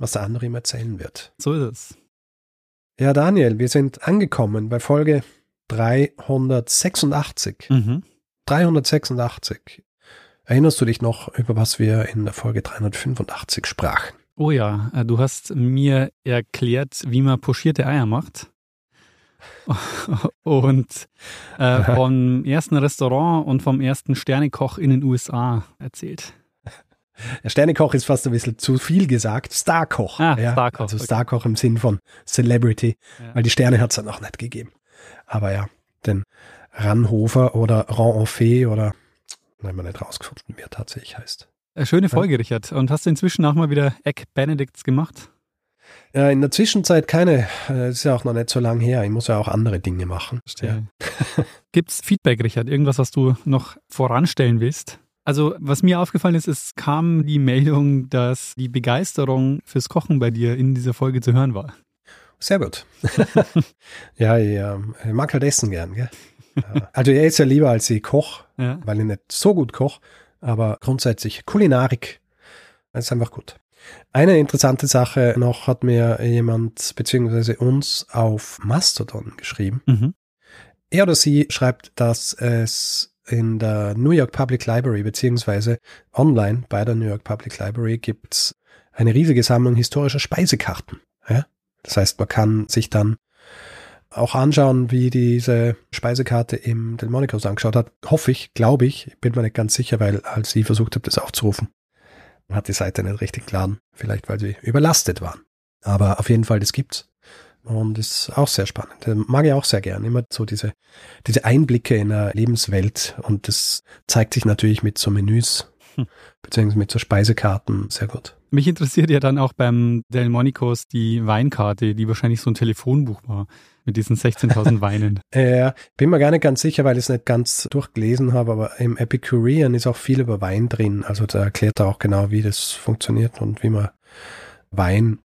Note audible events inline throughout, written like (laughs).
was der andere ihm erzählen wird. So ist es. Ja, Daniel, wir sind angekommen bei Folge 386. Mhm. 386. Erinnerst du dich noch, über was wir in der Folge 385 sprachen? Oh ja, äh, du hast mir erklärt, wie man pochierte Eier macht. (laughs) Und äh, (laughs) vom ersten Restaurant und vom ersten Sternekoch in den USA erzählt. Der Sternekoch ist fast ein bisschen zu viel gesagt. Starkoch. Ah, ja, Starkoch, Also. Starkoch im Sinn von Celebrity, Ja. weil die Sterne hat es ja noch nicht gegeben. Aber ja, den Ranhofer oder Ranofé oder, wenn man nicht rausgefunden, wie er tatsächlich heißt. Äh, Schöne Folge, Richard. Und hast du inzwischen auch mal wieder Egg Benedicts gemacht? Ja, in der Zwischenzeit keine, äh, ist ja auch noch nicht so lang her. Ich muss ja auch andere Dinge machen. Ja. (laughs) Gibt's Feedback, Richard? Irgendwas, was du noch voranstellen willst? Also, was mir aufgefallen ist, es kam die Meldung, dass die Begeisterung fürs Kochen bei dir in dieser Folge zu hören war. Sehr gut. (laughs) ja, ich, ähm, ich mag halt essen gern, gell? Ja. Also er ist ja lieber als ich koch, Ja. weil ich nicht so gut koch, aber grundsätzlich Kulinarik ist einfach gut. Eine interessante Sache noch hat mir jemand beziehungsweise uns auf Mastodon geschrieben. Mhm. Er oder sie schreibt, dass es in der New York Public Library beziehungsweise online bei der New York Public Library gibt's eine riesige Sammlung historischer Speisekarten. Ja? Das heißt, man kann sich dann auch anschauen, wie diese Speisekarte im Delmonicos angeschaut hat. Hoffe ich, glaube ich, bin mir nicht ganz sicher, weil als ich versucht habe, das aufzurufen, hat die Seite nicht richtig geladen. Vielleicht, weil sie überlastet waren. Aber auf jeden Fall, das gibt's. Und ist auch sehr spannend. Das mag ich auch sehr gern. Immer so diese, diese Einblicke in eine Lebenswelt. Und das zeigt sich natürlich mit so Menüs, Hm. beziehungsweise mit so Speisekarten sehr gut. Mich interessiert ja dann auch beim Delmonicos die Weinkarte, die wahrscheinlich so ein Telefonbuch war mit diesen 16.000 (laughs) Weinen. Äh, bin mir gar nicht ganz sicher, weil ich es nicht ganz durchgelesen habe, aber im Epicurean ist auch viel über Wein drin. Also da erklärt er auch genau, wie das funktioniert und wie man Wein,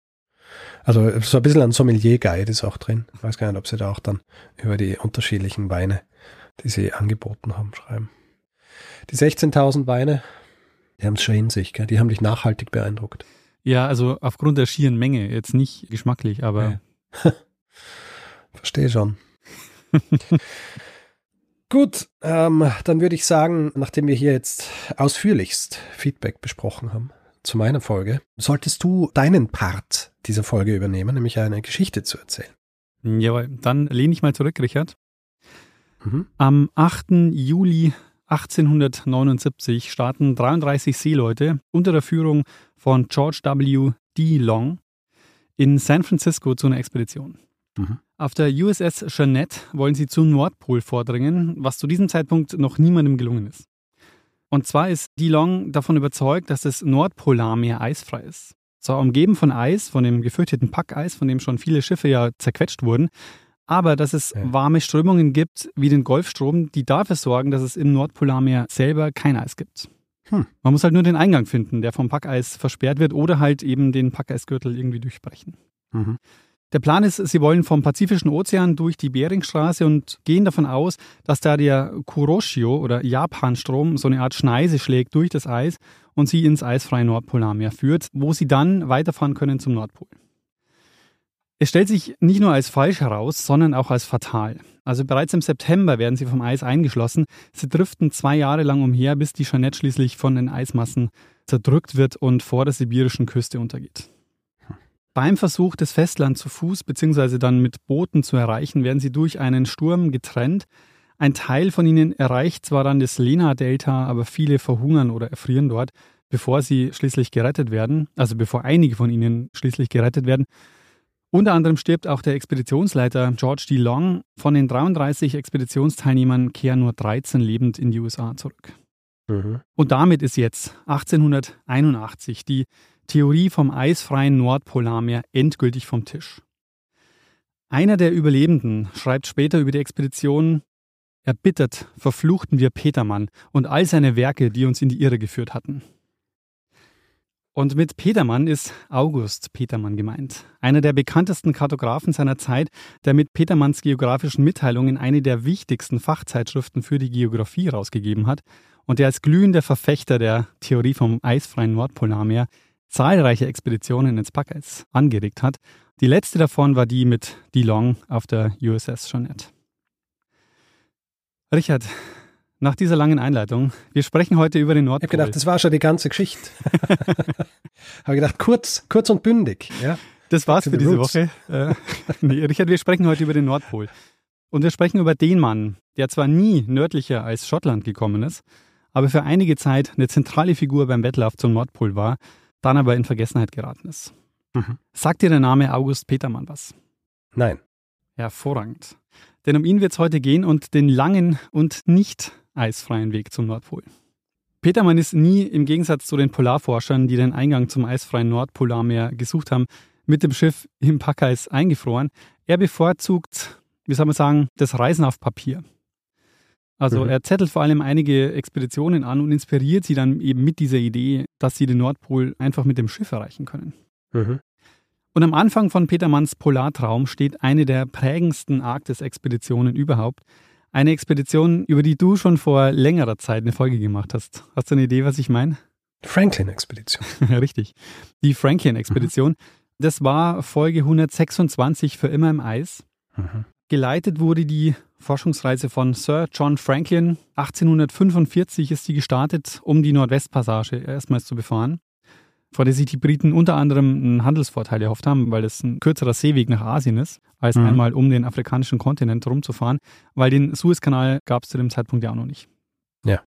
also so ein bisschen ein Sommelier-Guide ist auch drin. Ich weiß gar nicht, ob sie da auch dann über die unterschiedlichen Weine, die sie angeboten haben, schreiben. Die 16.000 Weine, die haben es schon in sich, gell? die haben dich nachhaltig beeindruckt. Ja, also aufgrund der schieren Menge, jetzt nicht geschmacklich, aber (laughs) Verstehe schon. (laughs) Gut, ähm, dann würde ich sagen, nachdem wir hier jetzt ausführlichst Feedback besprochen haben zu meiner Folge, solltest du deinen Part dieser Folge übernehmen, nämlich eine Geschichte zu erzählen. jawohl, dann lehne ich mal zurück, Richard. Mhm. Am 8. Juli 1879 starten 33 Seeleute unter der Führung von George W. D. Long in San Francisco zu einer Expedition. Mhm. Auf der USS Jeannette wollen sie zum Nordpol vordringen, was zu diesem Zeitpunkt noch niemandem gelungen ist. Und zwar ist D. Long davon überzeugt, dass das Nordpolarmeer eisfrei ist. Zwar umgeben von Eis, von dem gefürchteten Packeis, von dem schon viele Schiffe ja zerquetscht wurden, aber dass es warme Strömungen gibt, wie den Golfstrom, die dafür sorgen, dass es im Nordpolarmeer selber kein Eis gibt. Hm. Man muss halt nur den Eingang finden, der vom Packeis versperrt wird oder halt eben den Packeisgürtel irgendwie durchbrechen. Mhm. Der Plan ist, sie wollen vom Pazifischen Ozean durch die Beringstraße und gehen davon aus, dass da der Kuroshio oder Japanstrom so eine Art Schneise schlägt durch das Eis und sie ins eisfreie Nordpolarmeer führt, wo sie dann weiterfahren können zum Nordpol. Es stellt sich nicht nur als falsch heraus, sondern auch als fatal. Also bereits im September werden sie vom Eis eingeschlossen. Sie driften zwei Jahre lang umher, bis die Jeannette schließlich von den Eismassen zerdrückt wird und vor der sibirischen Küste untergeht. Beim Versuch, das Festland zu Fuß bzw. dann mit Booten zu erreichen, werden sie durch einen Sturm getrennt. Ein Teil von ihnen erreicht zwar dann das Lena-Delta, aber viele verhungern oder erfrieren dort, bevor sie schließlich gerettet werden, also bevor einige von ihnen schließlich gerettet werden. Unter anderem stirbt auch der Expeditionsleiter George D. Long. Von den 33 Expeditionsteilnehmern kehren nur 13 lebend in die USA zurück. Mhm. Und damit ist jetzt 1881 die Theorie vom eisfreien Nordpolarmeer endgültig vom Tisch. Einer der Überlebenden schreibt später über die Expedition, erbittert verfluchten wir Petermann und all seine Werke, die uns in die Irre geführt hatten. Und mit Petermann ist August Petermann gemeint, einer der bekanntesten Kartografen seiner Zeit, der mit Petermanns geografischen Mitteilungen eine der wichtigsten Fachzeitschriften für die Geografie herausgegeben hat und der als glühender Verfechter der Theorie vom eisfreien Nordpolarmeer zahlreiche Expeditionen ins Packeis angeregt hat. Die letzte davon war die mit DeLong auf der USS Jeanette. Richard, nach dieser langen Einleitung, wir sprechen heute über den Nordpol. Ich habe gedacht, das war schon die ganze Geschichte. (laughs) habe gedacht, kurz, kurz und bündig. Ja. Das war's für diese roots. Woche. Äh, (laughs) nee, Richard, wir sprechen heute über den Nordpol. Und wir sprechen über den Mann, der zwar nie nördlicher als Schottland gekommen ist, aber für einige Zeit eine zentrale Figur beim Wettlauf zum Nordpol war, dann aber in Vergessenheit geraten ist. Mhm. Sagt dir der Name August Petermann was? Nein. Hervorragend. Denn um ihn wird es heute gehen und den langen und nicht eisfreien Weg zum Nordpol. Petermann ist nie im Gegensatz zu den Polarforschern, die den Eingang zum eisfreien Nordpolarmeer gesucht haben, mit dem Schiff im Packeis eingefroren. Er bevorzugt, wie soll man sagen, das Reisen auf Papier. Also mhm. er zettelt vor allem einige Expeditionen an und inspiriert sie dann eben mit dieser Idee, dass sie den Nordpol einfach mit dem Schiff erreichen können. Mhm. Und am Anfang von Petermanns Polartraum steht eine der prägendsten Arktis-Expeditionen überhaupt, eine Expedition, über die du schon vor längerer Zeit eine Folge gemacht hast. Hast du eine Idee, was ich meine? Franklin-Expedition. (laughs) Richtig. Die Franklin-Expedition. Mhm. Das war Folge 126 für immer im Eis. Mhm. Geleitet wurde die Forschungsreise von Sir John Franklin. 1845 ist sie gestartet, um die Nordwestpassage erstmals zu befahren vor der sich die Briten unter anderem einen Handelsvorteil erhofft haben, weil es ein kürzerer Seeweg nach Asien ist, als mhm. einmal um den afrikanischen Kontinent rumzufahren, weil den Suezkanal gab es zu dem Zeitpunkt ja auch noch nicht. Ja.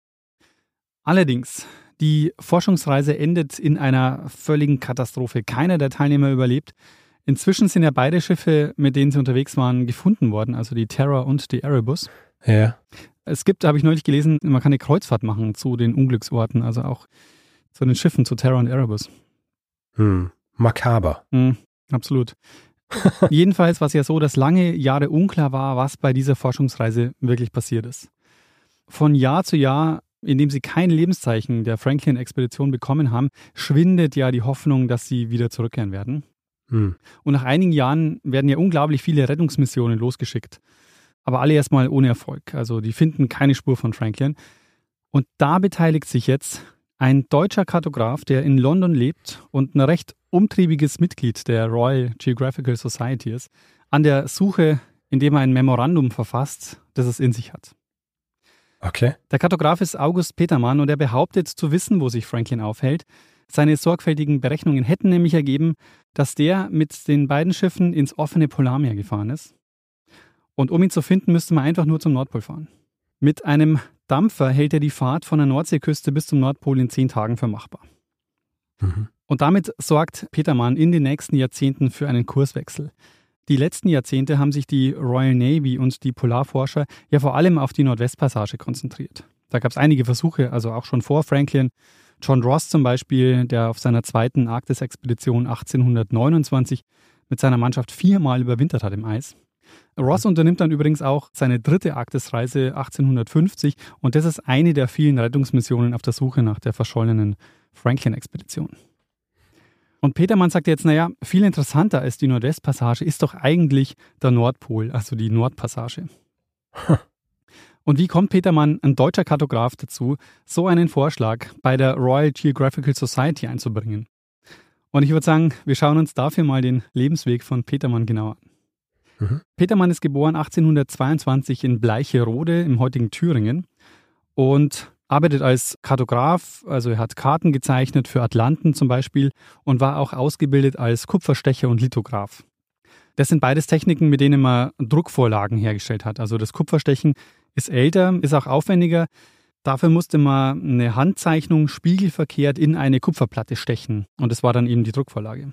Allerdings, die Forschungsreise endet in einer völligen Katastrophe. Keiner der Teilnehmer überlebt. Inzwischen sind ja beide Schiffe, mit denen sie unterwegs waren, gefunden worden, also die Terror und die Erebus. Ja. Es gibt, habe ich neulich gelesen, man kann eine Kreuzfahrt machen zu den Unglücksorten, also auch zu den Schiffen, zu Terra und Erebus. Hm, makaber. Hm, absolut. (laughs) Jedenfalls war es ja so, dass lange Jahre unklar war, was bei dieser Forschungsreise wirklich passiert ist. Von Jahr zu Jahr, indem sie kein Lebenszeichen der Franklin-Expedition bekommen haben, schwindet ja die Hoffnung, dass sie wieder zurückkehren werden. Hm. Und nach einigen Jahren werden ja unglaublich viele Rettungsmissionen losgeschickt. Aber alle erstmal ohne Erfolg. Also die finden keine Spur von Franklin. Und da beteiligt sich jetzt ein deutscher Kartograf, der in London lebt und ein recht umtriebiges Mitglied der Royal Geographical Society ist, an der Suche, indem er ein Memorandum verfasst, das es in sich hat. Okay. Der Kartograf ist August Petermann und er behauptet zu wissen, wo sich Franklin aufhält. Seine sorgfältigen Berechnungen hätten nämlich ergeben, dass der mit den beiden Schiffen ins offene Polarmeer gefahren ist. Und um ihn zu finden, müsste man einfach nur zum Nordpol fahren. Mit einem Dampfer hält er die Fahrt von der Nordseeküste bis zum Nordpol in zehn Tagen für machbar. Mhm. Und damit sorgt Petermann in den nächsten Jahrzehnten für einen Kurswechsel. Die letzten Jahrzehnte haben sich die Royal Navy und die Polarforscher ja vor allem auf die Nordwestpassage konzentriert. Da gab es einige Versuche, also auch schon vor Franklin. John Ross zum Beispiel, der auf seiner zweiten Arktis-Expedition 1829 mit seiner Mannschaft viermal überwintert hat im Eis. Ross unternimmt dann übrigens auch seine dritte Arktisreise 1850 und das ist eine der vielen Rettungsmissionen auf der Suche nach der verschollenen Franklin-Expedition. Und Petermann sagt jetzt, naja, viel interessanter als die Nordwestpassage ist doch eigentlich der Nordpol, also die Nordpassage. Und wie kommt Petermann, ein deutscher Kartograf, dazu, so einen Vorschlag bei der Royal Geographical Society einzubringen? Und ich würde sagen, wir schauen uns dafür mal den Lebensweg von Petermann genauer an. Mhm. Petermann ist geboren 1822 in Bleicherode im heutigen Thüringen und arbeitet als Kartograf, also er hat Karten gezeichnet für Atlanten zum Beispiel und war auch ausgebildet als Kupferstecher und Lithograph. Das sind beides Techniken, mit denen man Druckvorlagen hergestellt hat. Also das Kupferstechen ist älter, ist auch aufwendiger. Dafür musste man eine Handzeichnung spiegelverkehrt in eine Kupferplatte stechen. Und das war dann eben die Druckvorlage.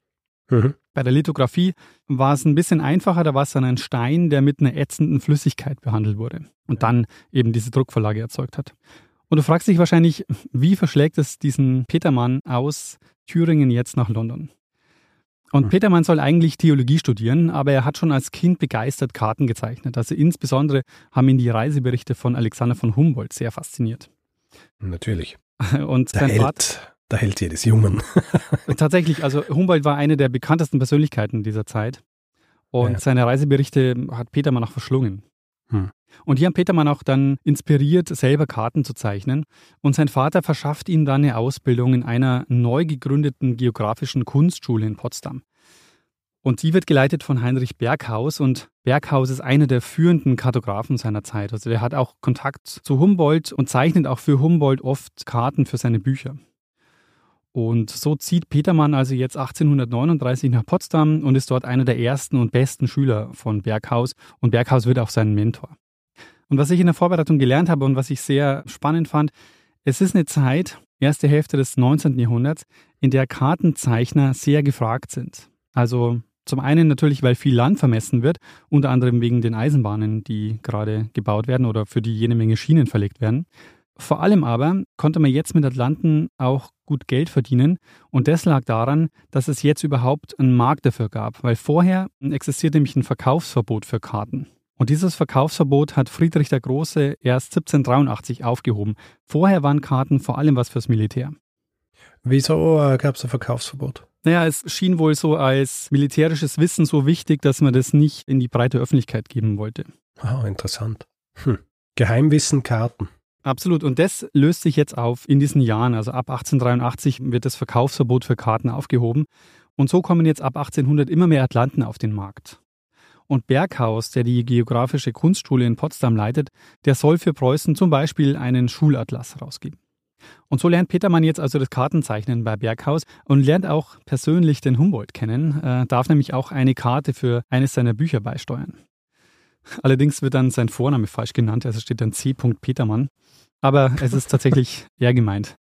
Mhm. Bei der Lithografie war es ein bisschen einfacher, da war es dann ein Stein, der mit einer ätzenden Flüssigkeit behandelt wurde und dann eben diese Druckvorlage erzeugt hat. Und du fragst dich wahrscheinlich, wie verschlägt es diesen Petermann aus Thüringen jetzt nach London. Und hm. Petermann soll eigentlich Theologie studieren, aber er hat schon als Kind begeistert Karten gezeichnet. Also insbesondere haben ihn die Reiseberichte von Alexander von Humboldt sehr fasziniert. Natürlich. (laughs) Und der Held, Vater, der Held jedes Jungen. (laughs) tatsächlich, also Humboldt war eine der bekanntesten Persönlichkeiten dieser Zeit. Und ja. seine Reiseberichte hat Petermann auch verschlungen. Hm. Und hier hat Petermann auch dann inspiriert, selber Karten zu zeichnen. Und sein Vater verschafft ihm dann eine Ausbildung in einer neu gegründeten geografischen Kunstschule in Potsdam. Und die wird geleitet von Heinrich Berghaus. Und Berghaus ist einer der führenden Kartografen seiner Zeit. Also der hat auch Kontakt zu Humboldt und zeichnet auch für Humboldt oft Karten für seine Bücher. Und so zieht Petermann also jetzt 1839 nach Potsdam und ist dort einer der ersten und besten Schüler von Berghaus. Und Berghaus wird auch sein Mentor. Und was ich in der Vorbereitung gelernt habe und was ich sehr spannend fand, es ist eine Zeit, erste Hälfte des 19. Jahrhunderts, in der Kartenzeichner sehr gefragt sind. Also zum einen natürlich, weil viel Land vermessen wird, unter anderem wegen den Eisenbahnen, die gerade gebaut werden oder für die jede Menge Schienen verlegt werden. Vor allem aber konnte man jetzt mit Atlanten auch gut Geld verdienen und das lag daran, dass es jetzt überhaupt einen Markt dafür gab, weil vorher existierte nämlich ein Verkaufsverbot für Karten. Und dieses Verkaufsverbot hat Friedrich der Große erst 1783 aufgehoben. Vorher waren Karten vor allem was fürs Militär. Wieso äh, gab es ein Verkaufsverbot? Naja, es schien wohl so als militärisches Wissen so wichtig, dass man das nicht in die breite Öffentlichkeit geben wollte. Ah, interessant. Hm. Geheimwissen Karten. Absolut. Und das löst sich jetzt auf in diesen Jahren. Also ab 1883 wird das Verkaufsverbot für Karten aufgehoben. Und so kommen jetzt ab 1800 immer mehr Atlanten auf den Markt. Und Berghaus, der die Geografische Kunstschule in Potsdam leitet, der soll für Preußen zum Beispiel einen Schulatlas herausgeben. Und so lernt Petermann jetzt also das Kartenzeichnen bei Berghaus und lernt auch persönlich den Humboldt kennen, äh, darf nämlich auch eine Karte für eines seiner Bücher beisteuern. Allerdings wird dann sein Vorname falsch genannt, also steht dann C. Petermann. Aber es ist tatsächlich (laughs) er gemeint.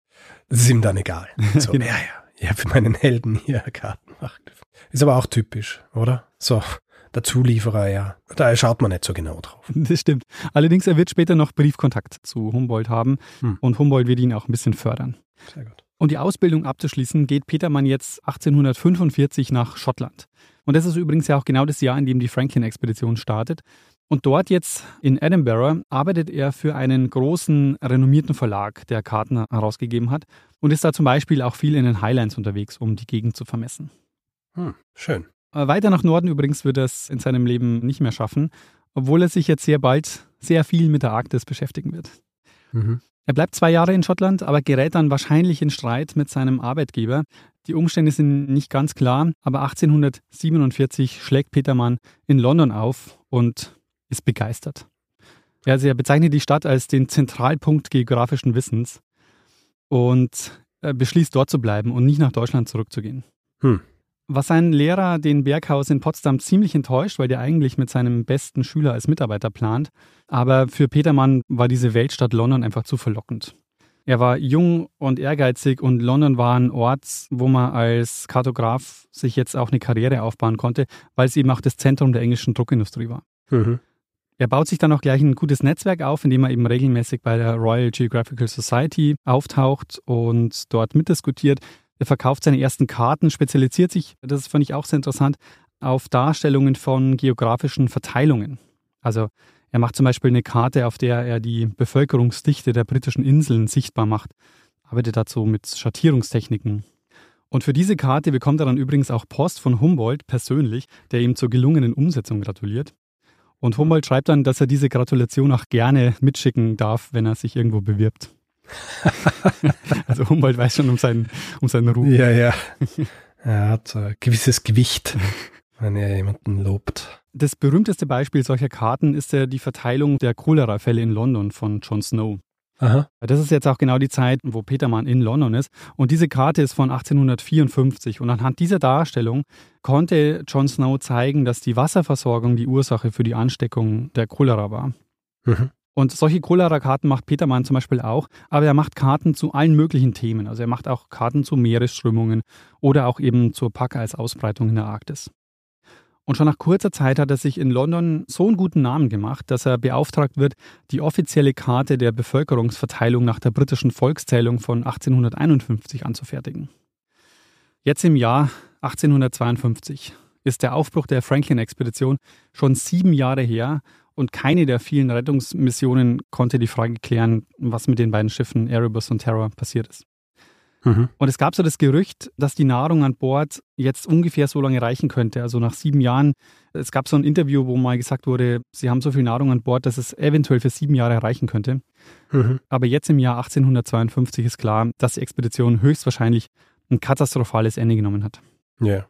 Das ist ihm dann egal. (laughs) So, genau. ja, ja, ja, für meinen Helden hier Karten macht. Ist aber auch typisch, oder? So, der Zulieferer, ja. Da schaut man nicht so genau drauf. (laughs) Das stimmt. Allerdings, er wird später noch Briefkontakt zu Humboldt haben hm. und Humboldt wird ihn auch ein bisschen fördern. Sehr gut. Um die Ausbildung abzuschließen, geht Petermann jetzt 1845 nach Schottland. Und das ist übrigens ja auch genau das Jahr, in dem die Franklin-Expedition startet. Und dort jetzt in Edinburgh arbeitet er für einen großen, renommierten Verlag, der Karten herausgegeben hat und ist da zum Beispiel auch viel in den Highlands unterwegs, um die Gegend zu vermessen. Hm, schön. Äh, weiter nach Norden übrigens wird er es in seinem Leben nicht mehr schaffen, obwohl er sich jetzt sehr bald sehr viel mit der Arktis beschäftigen wird. Mhm. Er bleibt zwei Jahre in Schottland, aber gerät dann wahrscheinlich in Streit mit seinem Arbeitgeber. Die Umstände sind nicht ganz klar, aber 1847 schlägt Petermann in London auf und ist begeistert. Also er bezeichnet die Stadt als den Zentralpunkt geografischen Wissens und beschließt dort zu bleiben und nicht nach Deutschland zurückzugehen. Hm. Was sein Lehrer, den Berghaus in Potsdam, ziemlich enttäuscht, weil der eigentlich mit seinem besten Schüler als Mitarbeiter plant. Aber für Petermann war diese Weltstadt London einfach zu verlockend. Er war jung und ehrgeizig und London war ein Ort, wo man als Kartograf sich jetzt auch eine Karriere aufbauen konnte, weil es eben auch das Zentrum der englischen Druckindustrie war. Mhm. Er baut sich dann auch gleich ein gutes Netzwerk auf, indem er eben regelmäßig bei der Royal Geographical Society auftaucht und dort mitdiskutiert. Er verkauft seine ersten Karten, spezialisiert sich, das fand ich auch sehr interessant, auf Darstellungen von geografischen Verteilungen. Also er macht zum Beispiel eine Karte, auf der er die Bevölkerungsdichte der britischen Inseln sichtbar macht, arbeitet dazu mit Schattierungstechniken. Und für diese Karte bekommt er dann übrigens auch Post von Humboldt persönlich, der ihm zur gelungenen Umsetzung gratuliert. Und Humboldt schreibt dann, dass er diese Gratulation auch gerne mitschicken darf, wenn er sich irgendwo bewirbt. (laughs) also Humboldt weiß schon um seinen, um seinen Ruf. Ja, ja. Er hat ein gewisses Gewicht, wenn er jemanden lobt. Das berühmteste Beispiel solcher Karten ist ja die Verteilung der Cholera-Fälle in London von John Snow. Aha. Das ist jetzt auch genau die Zeit, wo Petermann in London ist. Und diese Karte ist von 1854. Und anhand dieser Darstellung konnte John Snow zeigen, dass die Wasserversorgung die Ursache für die Ansteckung der Cholera war. Mhm. Und solche Cholera-Karten macht Petermann zum Beispiel auch, aber er macht Karten zu allen möglichen Themen. Also er macht auch Karten zu Meeresströmungen oder auch eben zur Packeis-Ausbreitung in der Arktis. Und schon nach kurzer Zeit hat er sich in London so einen guten Namen gemacht, dass er beauftragt wird, die offizielle Karte der Bevölkerungsverteilung nach der britischen Volkszählung von 1851 anzufertigen. Jetzt im Jahr 1852 ist der Aufbruch der Franklin-Expedition schon sieben Jahre her und keine der vielen Rettungsmissionen konnte die Frage klären, was mit den beiden Schiffen Erebus und Terror passiert ist. Mhm. Und es gab so das Gerücht, dass die Nahrung an Bord jetzt ungefähr so lange reichen könnte. Also nach sieben Jahren. Es gab so ein Interview, wo mal gesagt wurde, sie haben so viel Nahrung an Bord, dass es eventuell für sieben Jahre reichen könnte. Mhm. Aber jetzt im Jahr 1852 ist klar, dass die Expedition höchstwahrscheinlich ein katastrophales Ende genommen hat. Ja.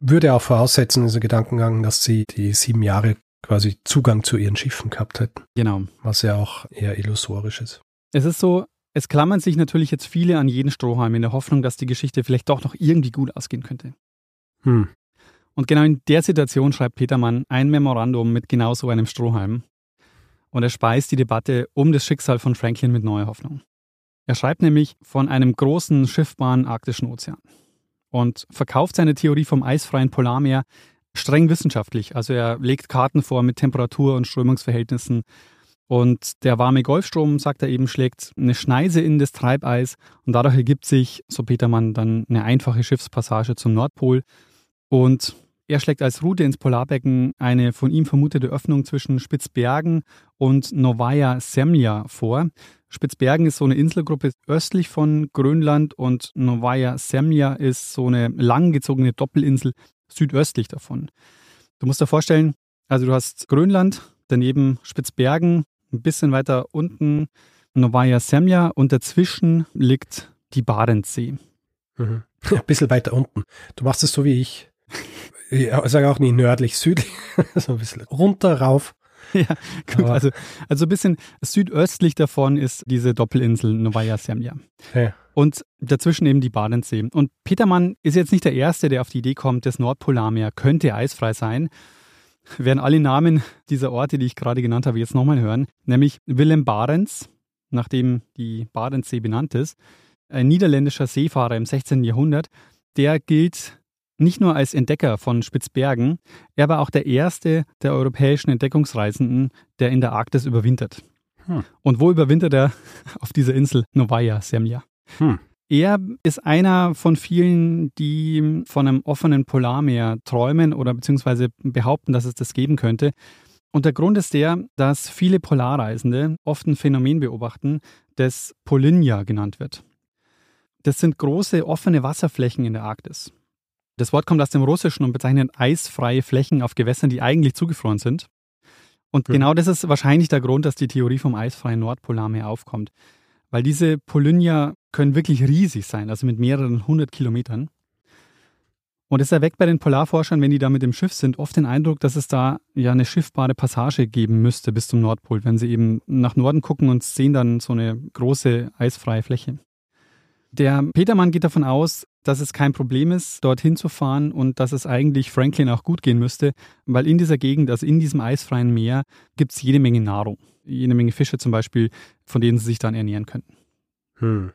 Würde auch voraussetzen, dieser Gedankengang, dass sie die sieben Jahre quasi Zugang zu ihren Schiffen gehabt hätten. Genau. Was ja auch eher illusorisch ist. Es ist so, es klammern sich natürlich jetzt viele an jeden Strohhalm in der Hoffnung, dass die Geschichte vielleicht doch noch irgendwie gut ausgehen könnte. Hm. Und genau in der Situation schreibt Petermann ein Memorandum mit genau so einem Strohhalm. Und er speist die Debatte um das Schicksal von Franklin mit neuer Hoffnung. Er schreibt nämlich von einem großen schiffbaren arktischen Ozean und verkauft seine Theorie vom eisfreien Polarmeer streng wissenschaftlich. Also er legt Karten vor mit Temperatur- und Strömungsverhältnissen und der warme Golfstrom, sagt er eben, schlägt eine Schneise in das Treibeis und dadurch ergibt sich, so Petermann, dann eine einfache Schiffspassage zum Nordpol. Und er schlägt als Route ins Polarbecken eine von ihm vermutete Öffnung zwischen Spitzbergen und Novaya Semlja vor. Spitzbergen ist so eine Inselgruppe östlich von Grönland und Novaya Semlja ist so eine langgezogene Doppelinsel südöstlich davon. Du musst dir vorstellen, also du hast Grönland, daneben Spitzbergen, ein bisschen weiter unten Novaya Semja und dazwischen liegt die Barentssee. Mhm. Ein bisschen weiter unten. Du machst es so wie ich. Ich sage auch nie nördlich, südlich, (laughs) so ein bisschen runter, rauf. (laughs) Ja, gut. Also, also ein bisschen südöstlich davon ist diese Doppelinsel Novaya Semlja. Ja. Und dazwischen eben die Barentssee. Und Petermann ist jetzt nicht der Erste, der auf die Idee kommt, das Nordpolarmeer könnte eisfrei sein werden alle Namen dieser Orte, die ich gerade genannt habe, jetzt nochmal hören. Nämlich Willem Barents, nachdem die Barentssee benannt ist, ein niederländischer Seefahrer im 16. Jahrhundert, der gilt nicht nur als Entdecker von Spitzbergen, er war auch der erste der europäischen Entdeckungsreisenden, der in der Arktis überwintert. Hm. Und wo überwintert er? (laughs) Auf dieser Insel Novaya Semlja. Hm. Er ist einer von vielen, die von einem offenen Polarmeer träumen oder beziehungsweise behaupten, dass es das geben könnte. Und der Grund ist der, dass viele Polarreisende oft ein Phänomen beobachten, das Polynya genannt wird. Das sind große offene Wasserflächen in der Arktis. Das Wort kommt aus dem Russischen und bezeichnet eisfreie Flächen auf Gewässern, die eigentlich zugefroren sind. Und hm. genau das ist wahrscheinlich der Grund, dass die Theorie vom eisfreien Nordpolarmeer aufkommt. Weil diese Polynya können wirklich riesig sein, also mit mehreren hundert Kilometern. Und es erweckt bei den Polarforschern, wenn die da mit dem Schiff sind, oft den Eindruck, dass es da ja eine schiffbare Passage geben müsste bis zum Nordpol, wenn sie eben nach Norden gucken und sehen dann so eine große eisfreie Fläche. Der Petermann geht davon aus, dass es kein Problem ist, dorthin zu fahren und dass es eigentlich Franklin auch gut gehen müsste, weil in dieser Gegend, also in diesem eisfreien Meer, gibt es jede Menge Nahrung. Jede Menge Fische zum Beispiel, von denen sie sich dann ernähren könnten. Hm.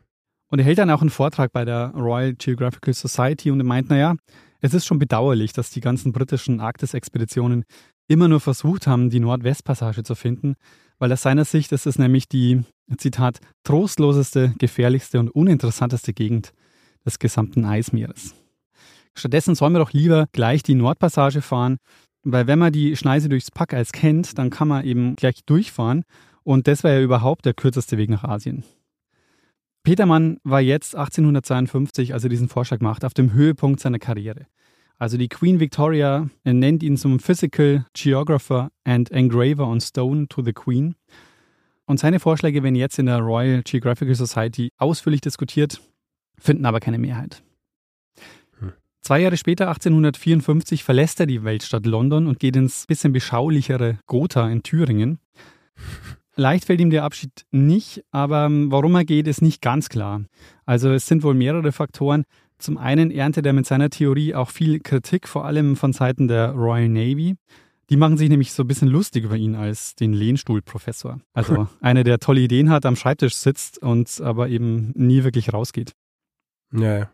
Und er hält dann auch einen Vortrag bei der Royal Geographical Society und er meint, naja, es ist schon bedauerlich, dass die ganzen britischen Arktis-Expeditionen immer nur versucht haben, die Nordwestpassage zu finden, weil aus seiner Sicht ist es nämlich die, Zitat, trostloseste, gefährlichste und uninteressanteste Gegend des gesamten Eismeeres. Stattdessen sollen wir doch lieber gleich die Nordpassage fahren, weil wenn man die Schneise durchs Packeis kennt, dann kann man eben gleich durchfahren und das wäre ja überhaupt der kürzeste Weg nach Asien. Petermann war jetzt 1852, als er diesen Vorschlag macht, auf dem Höhepunkt seiner Karriere. Also die Queen Victoria nennt ihn zum Physical Geographer and Engraver on Stone to the Queen. Und seine Vorschläge werden jetzt in der Royal Geographical Society ausführlich diskutiert, finden aber keine Mehrheit. Hm. Zwei Jahre später, 1854, verlässt er die Weltstadt London und geht ins bisschen beschaulichere Gotha in Thüringen. (laughs) Leicht fällt ihm der Abschied nicht, aber warum er geht, ist nicht ganz klar. Also es sind wohl mehrere Faktoren. Zum einen erntet er mit seiner Theorie auch viel Kritik, vor allem von Seiten der Royal Navy. Die machen sich nämlich so ein bisschen lustig über ihn als den Lehnstuhlprofessor. Also einer, der tolle Ideen hat, am Schreibtisch sitzt und aber eben nie wirklich rausgeht. Ja, ja.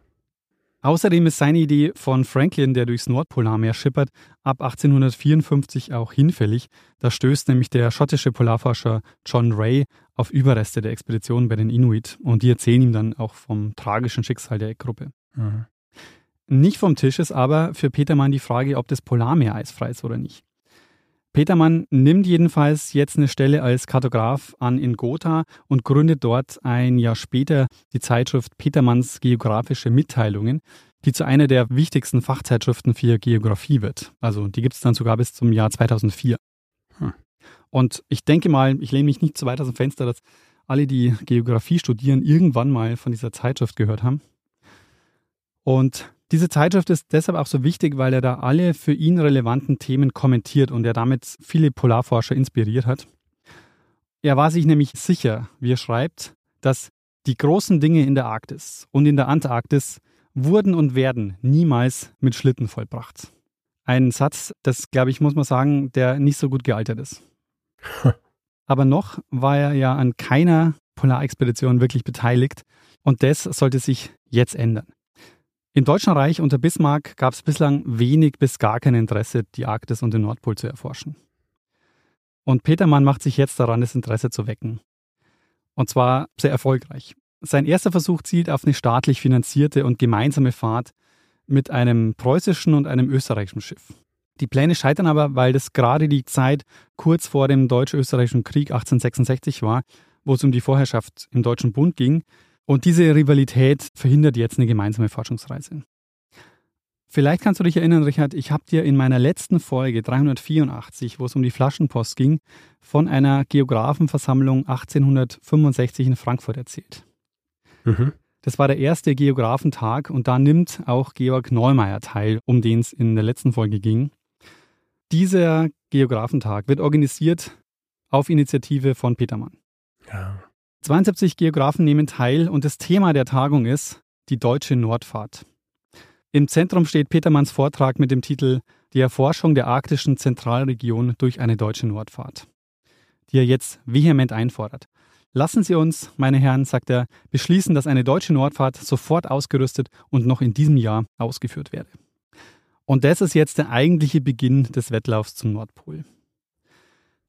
Außerdem ist seine Idee von Franklin, der durchs Nordpolarmeer schippert, ab 1854 auch hinfällig. Da stößt nämlich der schottische Polarforscher John Ray auf Überreste der Expedition bei den Inuit und die erzählen ihm dann auch vom tragischen Schicksal der Eckgruppe. Mhm. Nicht vom Tisch ist aber für Petermann die Frage, ob das Polarmeer eisfrei ist oder nicht. Petermann nimmt jedenfalls jetzt eine Stelle als Kartograf an in Gotha und gründet dort ein Jahr später die Zeitschrift Petermanns Geografische Mitteilungen, die zu einer der wichtigsten Fachzeitschriften für Geografie wird. Also die gibt es dann sogar bis zum Jahr 2004. Hm. Und ich denke mal, ich lehne mich nicht zu weit aus dem Fenster, dass alle, die Geografie studieren, irgendwann mal von dieser Zeitschrift gehört haben. Und diese Zeitschrift ist deshalb auch so wichtig, weil er da alle für ihn relevanten Themen kommentiert und er damit viele Polarforscher inspiriert hat. Er war sich nämlich sicher, wie er schreibt, dass die großen Dinge in der Arktis und in der Antarktis wurden und werden niemals mit Schlitten vollbracht. Ein Satz, das, glaube ich, muss man sagen, der nicht so gut gealtert ist. (laughs) Aber noch war er ja an keiner Polarexpedition wirklich beteiligt und das sollte sich jetzt ändern. Im Deutschen Reich unter Bismarck gab es bislang wenig bis gar kein Interesse, die Arktis und den Nordpol zu erforschen. Und Petermann macht sich jetzt daran, das Interesse zu wecken. Und zwar sehr erfolgreich. Sein erster Versuch zielt auf eine staatlich finanzierte und gemeinsame Fahrt mit einem preußischen und einem österreichischen Schiff. Die Pläne scheitern aber, weil das gerade die Zeit kurz vor dem Deutsch-Österreichischen Krieg 1866 war, wo es um die Vorherrschaft im Deutschen Bund ging und diese Rivalität verhindert jetzt eine gemeinsame Forschungsreise. Vielleicht kannst du dich erinnern, Richard, ich habe dir in meiner letzten Folge 384, wo es um die Flaschenpost ging, von einer Geografenversammlung 1865 in Frankfurt erzählt. Mhm. Das war der erste Geografentag und da nimmt auch Georg Neumeier teil, um den es in der letzten Folge ging. Dieser Geografentag wird organisiert auf Initiative von Petermann. Ja. 72 Geografen nehmen teil und das Thema der Tagung ist die deutsche Nordfahrt. Im Zentrum steht Petermanns Vortrag mit dem Titel Die Erforschung der arktischen Zentralregion durch eine deutsche Nordfahrt, die er jetzt vehement einfordert. Lassen Sie uns, meine Herren, sagt er, beschließen, dass eine deutsche Nordfahrt sofort ausgerüstet und noch in diesem Jahr ausgeführt werde. Und das ist jetzt der eigentliche Beginn des Wettlaufs zum Nordpol.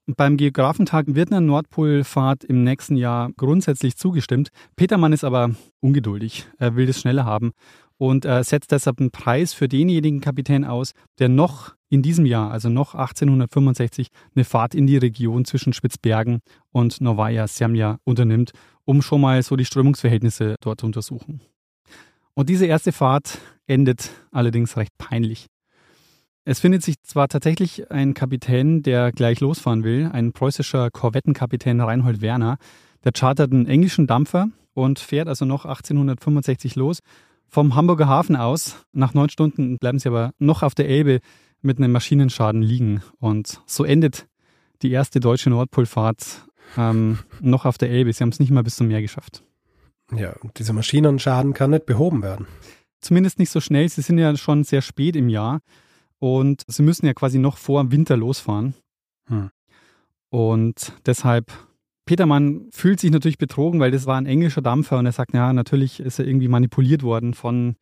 Beim Geografentag wird einer Nordpolfahrt im nächsten Jahr grundsätzlich zugestimmt. Petermann ist aber ungeduldig. Er will das schneller haben und er setzt deshalb einen Preis für denjenigen Kapitän aus, der noch in diesem Jahr, also noch 1865, eine Fahrt in die Region zwischen Spitzbergen und Novaya Semlja unternimmt, um schon mal so die Strömungsverhältnisse dort zu untersuchen. Und diese erste Fahrt endet allerdings recht peinlich. Es findet sich zwar tatsächlich ein Kapitän, der gleich losfahren will, ein preußischer Korvettenkapitän Reinhold Werner, der chartert einen englischen Dampfer und fährt also noch 1865 los. Vom Hamburger Hafen aus, nach neun Stunden bleiben sie aber noch auf der Elbe mit einem Maschinenschaden liegen. Und so endet die erste deutsche Nordpolfahrt ähm, noch auf der Elbe. Sie haben es nicht mal bis zum Meer geschafft. Ja, und dieser Maschinenschaden kann nicht behoben werden. Zumindest nicht so schnell. Sie sind ja schon sehr spät im Jahr. Und sie müssen ja quasi noch vor Winter losfahren. Hm. Und deshalb, Petermann fühlt sich natürlich betrogen, weil das war ein englischer Dampfer und er sagt, ja, natürlich ist er irgendwie manipuliert worden von,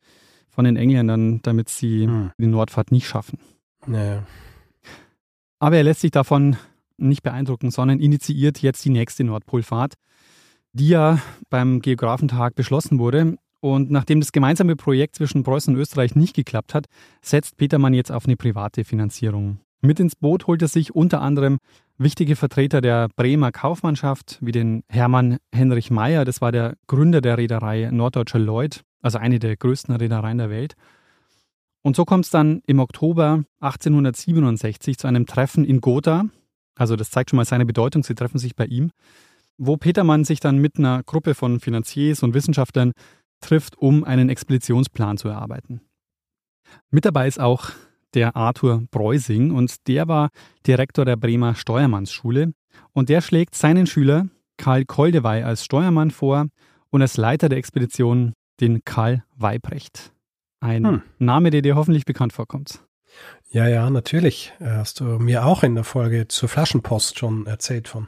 von den Engländern, damit sie hm. die Nordfahrt nicht schaffen. Naja. Aber er lässt sich davon nicht beeindrucken, sondern initiiert jetzt die nächste Nordpolfahrt, die ja beim Geografentag beschlossen wurde. Und nachdem das gemeinsame Projekt zwischen Preußen und Österreich nicht geklappt hat, setzt Petermann jetzt auf eine private Finanzierung. Mit ins Boot holt er sich unter anderem wichtige Vertreter der Bremer Kaufmannschaft, wie den Hermann Henrich Meyer, das war der Gründer der Reederei Norddeutscher Lloyd, also eine der größten Reedereien der Welt. Und so kommt es dann im Oktober 1867 zu einem Treffen in Gotha. Also das zeigt schon mal seine Bedeutung, sie treffen sich bei ihm, wo Petermann sich dann mit einer Gruppe von Finanziers und Wissenschaftlern trifft, um einen Expeditionsplan zu erarbeiten. Mit dabei ist auch der Arthur Breusing und der war Direktor der Bremer Steuermannsschule und der schlägt seinen Schüler Karl Koldewey als Steuermann vor und als Leiter der Expedition den Karl Weibrecht. Ein hm. Name, der dir hoffentlich bekannt vorkommt. Ja, ja, natürlich. Hast du mir auch in der Folge zur Flaschenpost schon erzählt von.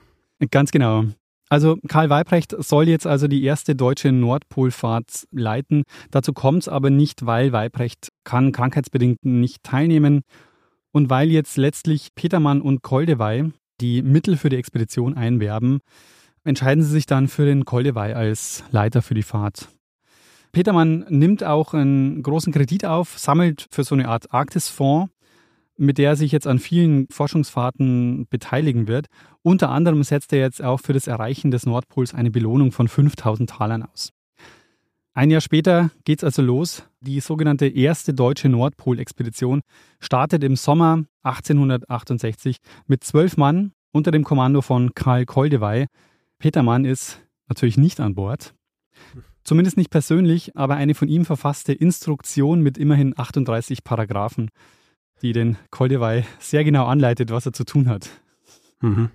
Ganz genau. Also Karl Weibrecht soll jetzt also die erste deutsche Nordpolfahrt leiten. Dazu kommt es aber nicht, weil Weibrecht kann krankheitsbedingt nicht teilnehmen und weil jetzt letztlich Petermann und Koldewey die Mittel für die Expedition einwerben, entscheiden sie sich dann für den Koldewey als Leiter für die Fahrt. Petermann nimmt auch einen großen Kredit auf, sammelt für so eine Art Arktisfonds, mit der er sich jetzt an vielen Forschungsfahrten beteiligen wird. Unter anderem setzt er jetzt auch für das Erreichen des Nordpols eine Belohnung von 5000 Talern aus. Ein Jahr später geht es also los. Die sogenannte erste deutsche Nordpolexpedition startet im Sommer 1868 mit zwölf Mann unter dem Kommando von Karl Koldewey. Petermann ist natürlich nicht an Bord. Zumindest nicht persönlich, aber eine von ihm verfasste Instruktion mit immerhin 38 Paragraphen, die den Koldewey sehr genau anleitet, was er zu tun hat. Mhm.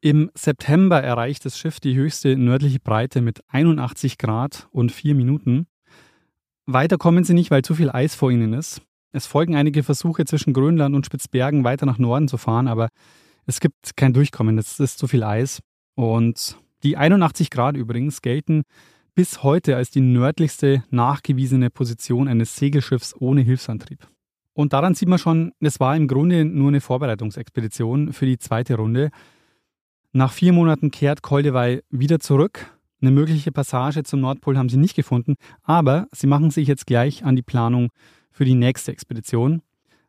Im September erreicht das Schiff die höchste nördliche Breite mit 81 Grad und 4 Minuten. Weiter kommen sie nicht, weil zu viel Eis vor ihnen ist. Es folgen einige Versuche zwischen Grönland und Spitzbergen weiter nach Norden zu fahren, aber es gibt kein Durchkommen, es ist zu viel Eis. Und die 81 Grad übrigens gelten bis heute als die nördlichste nachgewiesene Position eines Segelschiffs ohne Hilfsantrieb. Und daran sieht man schon, es war im Grunde nur eine Vorbereitungsexpedition für die zweite Runde. Nach vier Monaten kehrt Koldewey wieder zurück. Eine mögliche Passage zum Nordpol haben sie nicht gefunden, aber sie machen sich jetzt gleich an die Planung für die nächste Expedition.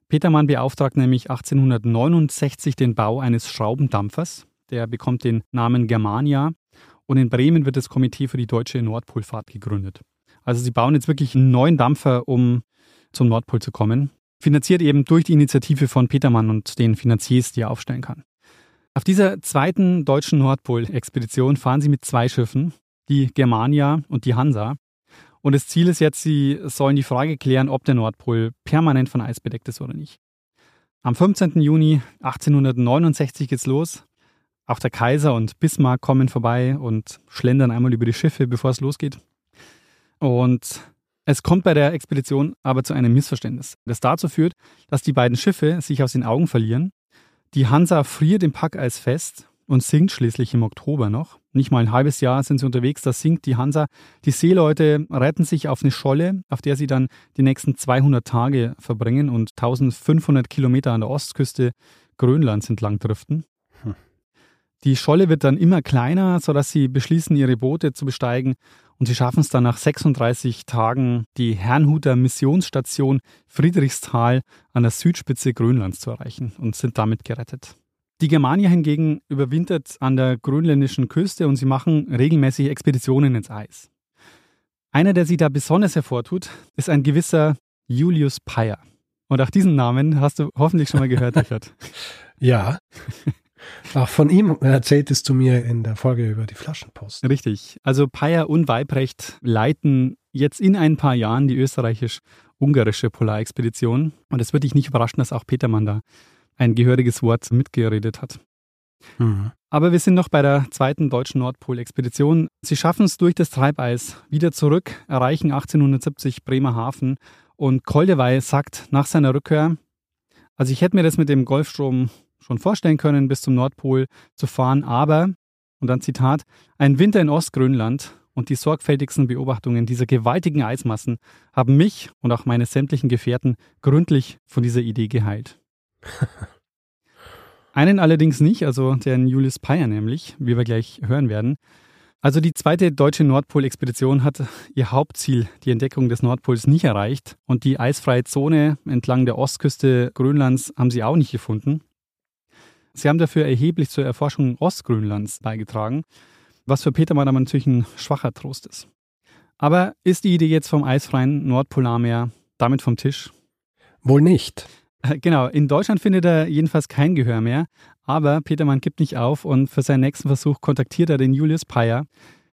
Petermann beauftragt nämlich 1869 den Bau eines Schraubendampfers. Der bekommt den Namen Germania und in Bremen wird das Komitee für die deutsche Nordpolfahrt gegründet. Also sie bauen jetzt wirklich einen neuen Dampfer, um zum Nordpol zu kommen. Finanziert eben durch die Initiative von Petermann und den Finanziers, die er aufstellen kann. Auf dieser zweiten deutschen Nordpol-Expedition fahren sie mit zwei Schiffen, die Germania und die Hansa. Und das Ziel ist jetzt, sie sollen die Frage klären, ob der Nordpol permanent von Eis bedeckt ist oder nicht. Am 15. Juni 1869 geht's los. Auch der Kaiser und Bismarck kommen vorbei und schlendern einmal über die Schiffe, bevor es losgeht. Und es kommt bei der Expedition aber zu einem Missverständnis, das dazu führt, dass die beiden Schiffe sich aus den Augen verlieren. Die Hansa friert im Packeis fest und sinkt schließlich im Oktober noch. Nicht mal ein halbes Jahr sind sie unterwegs, da sinkt die Hansa. Die Seeleute retten sich auf eine Scholle, auf der sie dann die nächsten 200 Tage verbringen und 1500 Kilometer an der Ostküste Grönlands entlang driften. Die Scholle wird dann immer kleiner, sodass sie beschließen, ihre Boote zu besteigen und sie schaffen es dann nach 36 Tagen, die Herrnhuter Missionsstation Friedrichsthal an der Südspitze Grönlands zu erreichen und sind damit gerettet. Die Germania hingegen überwintert an der grönländischen Küste und sie machen regelmäßig Expeditionen ins Eis. Einer, der sie da besonders hervortut, ist ein gewisser Julius Peyer. Und auch diesen Namen hast du hoffentlich schon mal gehört, Richard. (laughs) ja. Auch von ihm erzähltest du mir in der Folge über die Flaschenpost. Richtig. Also Peyer und Weibrecht leiten jetzt in ein paar Jahren die österreichisch-ungarische Polarexpedition. Und es wird dich nicht überraschen, dass auch Petermann da ein gehöriges Wort mitgeredet hat. Mhm. Aber wir sind noch bei der zweiten deutschen Nordpolexpedition. Sie schaffen es durch das Treibeis wieder zurück, erreichen 1870 Bremerhaven und Koldewey sagt nach seiner Rückkehr, also ich hätte mir das mit dem Golfstrom schon vorstellen können, bis zum Nordpol zu fahren, aber, und dann Zitat, ein Winter in Ostgrönland und die sorgfältigsten Beobachtungen dieser gewaltigen Eismassen haben mich und auch meine sämtlichen Gefährten gründlich von dieser Idee geheilt. (laughs) Einen allerdings nicht, also den Julius Peyer nämlich, wie wir gleich hören werden. Also die zweite deutsche Nordpolexpedition hat ihr Hauptziel, die Entdeckung des Nordpols, nicht erreicht und die eisfreie Zone entlang der Ostküste Grönlands haben sie auch nicht gefunden. Sie haben dafür erheblich zur Erforschung Ostgrönlands beigetragen, was für Petermann aber natürlich ein schwacher Trost ist. Aber ist die Idee jetzt vom eisfreien Nordpolarmeer damit vom Tisch? Wohl nicht. Äh, genau, in Deutschland findet er jedenfalls kein Gehör mehr, aber Petermann gibt nicht auf und für seinen nächsten Versuch kontaktiert er den Julius Peyer,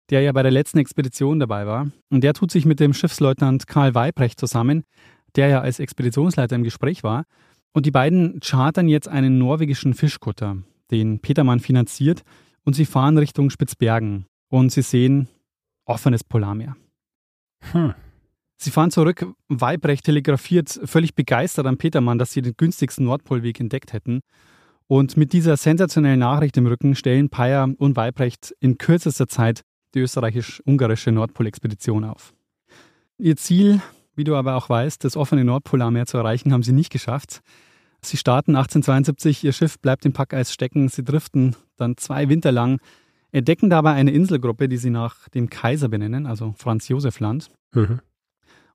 der ja bei der letzten Expedition dabei war. Und der tut sich mit dem Schiffsleutnant Karl Weibrecht zusammen, der ja als Expeditionsleiter im Gespräch war und die beiden chartern jetzt einen norwegischen Fischkutter, den Petermann finanziert, und sie fahren Richtung Spitzbergen und sie sehen offenes Polarmeer. Hm. Sie fahren zurück, Weibrecht telegrafiert völlig begeistert an Petermann, dass sie den günstigsten Nordpolweg entdeckt hätten. Und mit dieser sensationellen Nachricht im Rücken stellen Peyer und Weibrecht in kürzester Zeit die österreichisch-ungarische Nordpolexpedition auf. Ihr Ziel wie du aber auch weißt, das offene Nordpolarmeer zu erreichen, haben sie nicht geschafft. Sie starten 1872, ihr Schiff bleibt im Packeis stecken, sie driften dann zwei Winter lang entdecken dabei eine Inselgruppe, die sie nach dem Kaiser benennen, also Franz Josef Land. Mhm.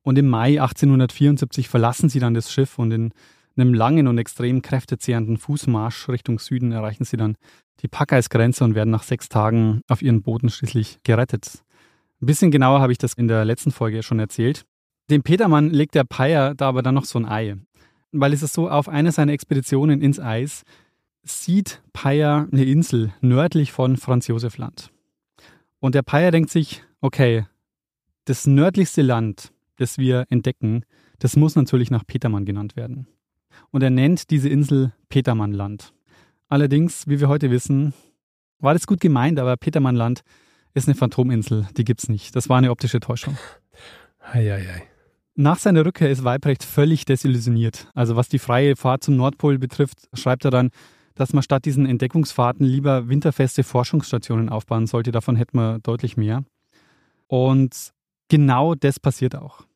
Und im Mai 1874 verlassen sie dann das Schiff und in einem langen und extrem kräftezehrenden Fußmarsch Richtung Süden erreichen sie dann die Packeisgrenze und werden nach sechs Tagen auf ihren Booten schließlich gerettet. Ein bisschen genauer habe ich das in der letzten Folge schon erzählt. Dem Petermann legt der Peier da aber dann noch so ein Ei. Weil es ist so, auf einer seiner Expeditionen ins Eis sieht Peier eine Insel nördlich von Franz Josef Land. Und der Peier denkt sich, okay, das nördlichste Land, das wir entdecken, das muss natürlich nach Petermann genannt werden. Und er nennt diese Insel Petermannland. Allerdings, wie wir heute wissen, war das gut gemeint, aber Petermannland ist eine Phantominsel, die gibt's nicht. Das war eine optische Täuschung. Eieiei. Nach seiner Rückkehr ist Weibrecht völlig desillusioniert. Also was die freie Fahrt zum Nordpol betrifft, schreibt er dann, dass man statt diesen Entdeckungsfahrten lieber winterfeste Forschungsstationen aufbauen sollte. Davon hätten wir deutlich mehr. Und genau das passiert auch.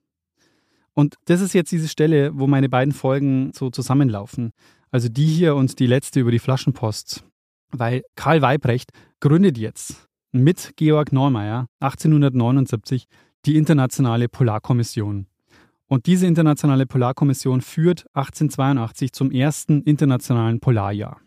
Und das ist jetzt diese Stelle, wo meine beiden Folgen so zusammenlaufen. Also die hier und die letzte über die Flaschenpost. Weil Karl Weibrecht gründet jetzt mit Georg Neumeier 1879 die Internationale Polarkommission. Und diese Internationale Polarkommission führt 1882 zum ersten internationalen Polarjahr.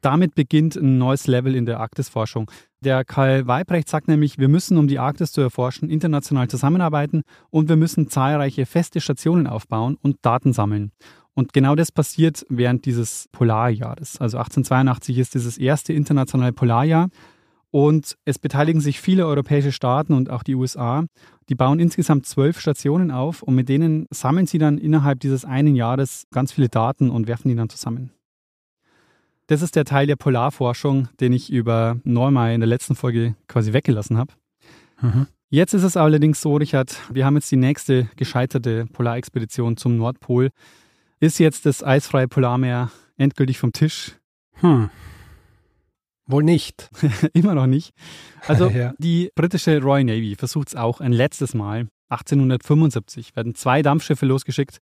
Damit beginnt ein neues Level in der Arktisforschung. Der Karl Weibrecht sagt nämlich, wir müssen, um die Arktis zu erforschen, international zusammenarbeiten und wir müssen zahlreiche feste Stationen aufbauen und Daten sammeln. Und genau das passiert während dieses Polarjahres. Also 1882 ist dieses erste internationale Polarjahr und es beteiligen sich viele europäische Staaten und auch die USA. Die bauen insgesamt zwölf Stationen auf und mit denen sammeln sie dann innerhalb dieses einen Jahres ganz viele Daten und werfen die dann zusammen. Das ist der Teil der Polarforschung, den ich über Neumar in der letzten Folge quasi weggelassen habe. Mhm. Jetzt ist es allerdings so, Richard, wir haben jetzt die nächste gescheiterte Polarexpedition zum Nordpol. Ist jetzt das eisfreie Polarmeer endgültig vom Tisch? Hm. Wohl nicht. (laughs) Immer noch nicht. Also (laughs) ja. die britische Royal Navy versucht es auch ein letztes Mal. 1875 werden zwei Dampfschiffe losgeschickt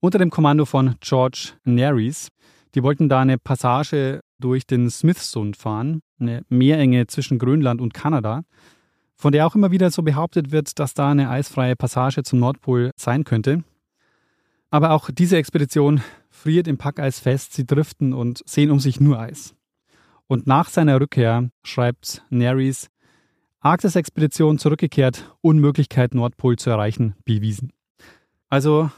unter dem Kommando von George Nares. Die wollten da eine Passage durch den Smithsund fahren, eine Meerenge zwischen Grönland und Kanada, von der auch immer wieder so behauptet wird, dass da eine eisfreie Passage zum Nordpol sein könnte. Aber auch diese Expedition friert im Packeis fest, sie driften und sehen um sich nur Eis. Und nach seiner Rückkehr schreibt Nares, Arktis-Expedition zurückgekehrt, Unmöglichkeit Nordpol zu erreichen, bewiesen. Also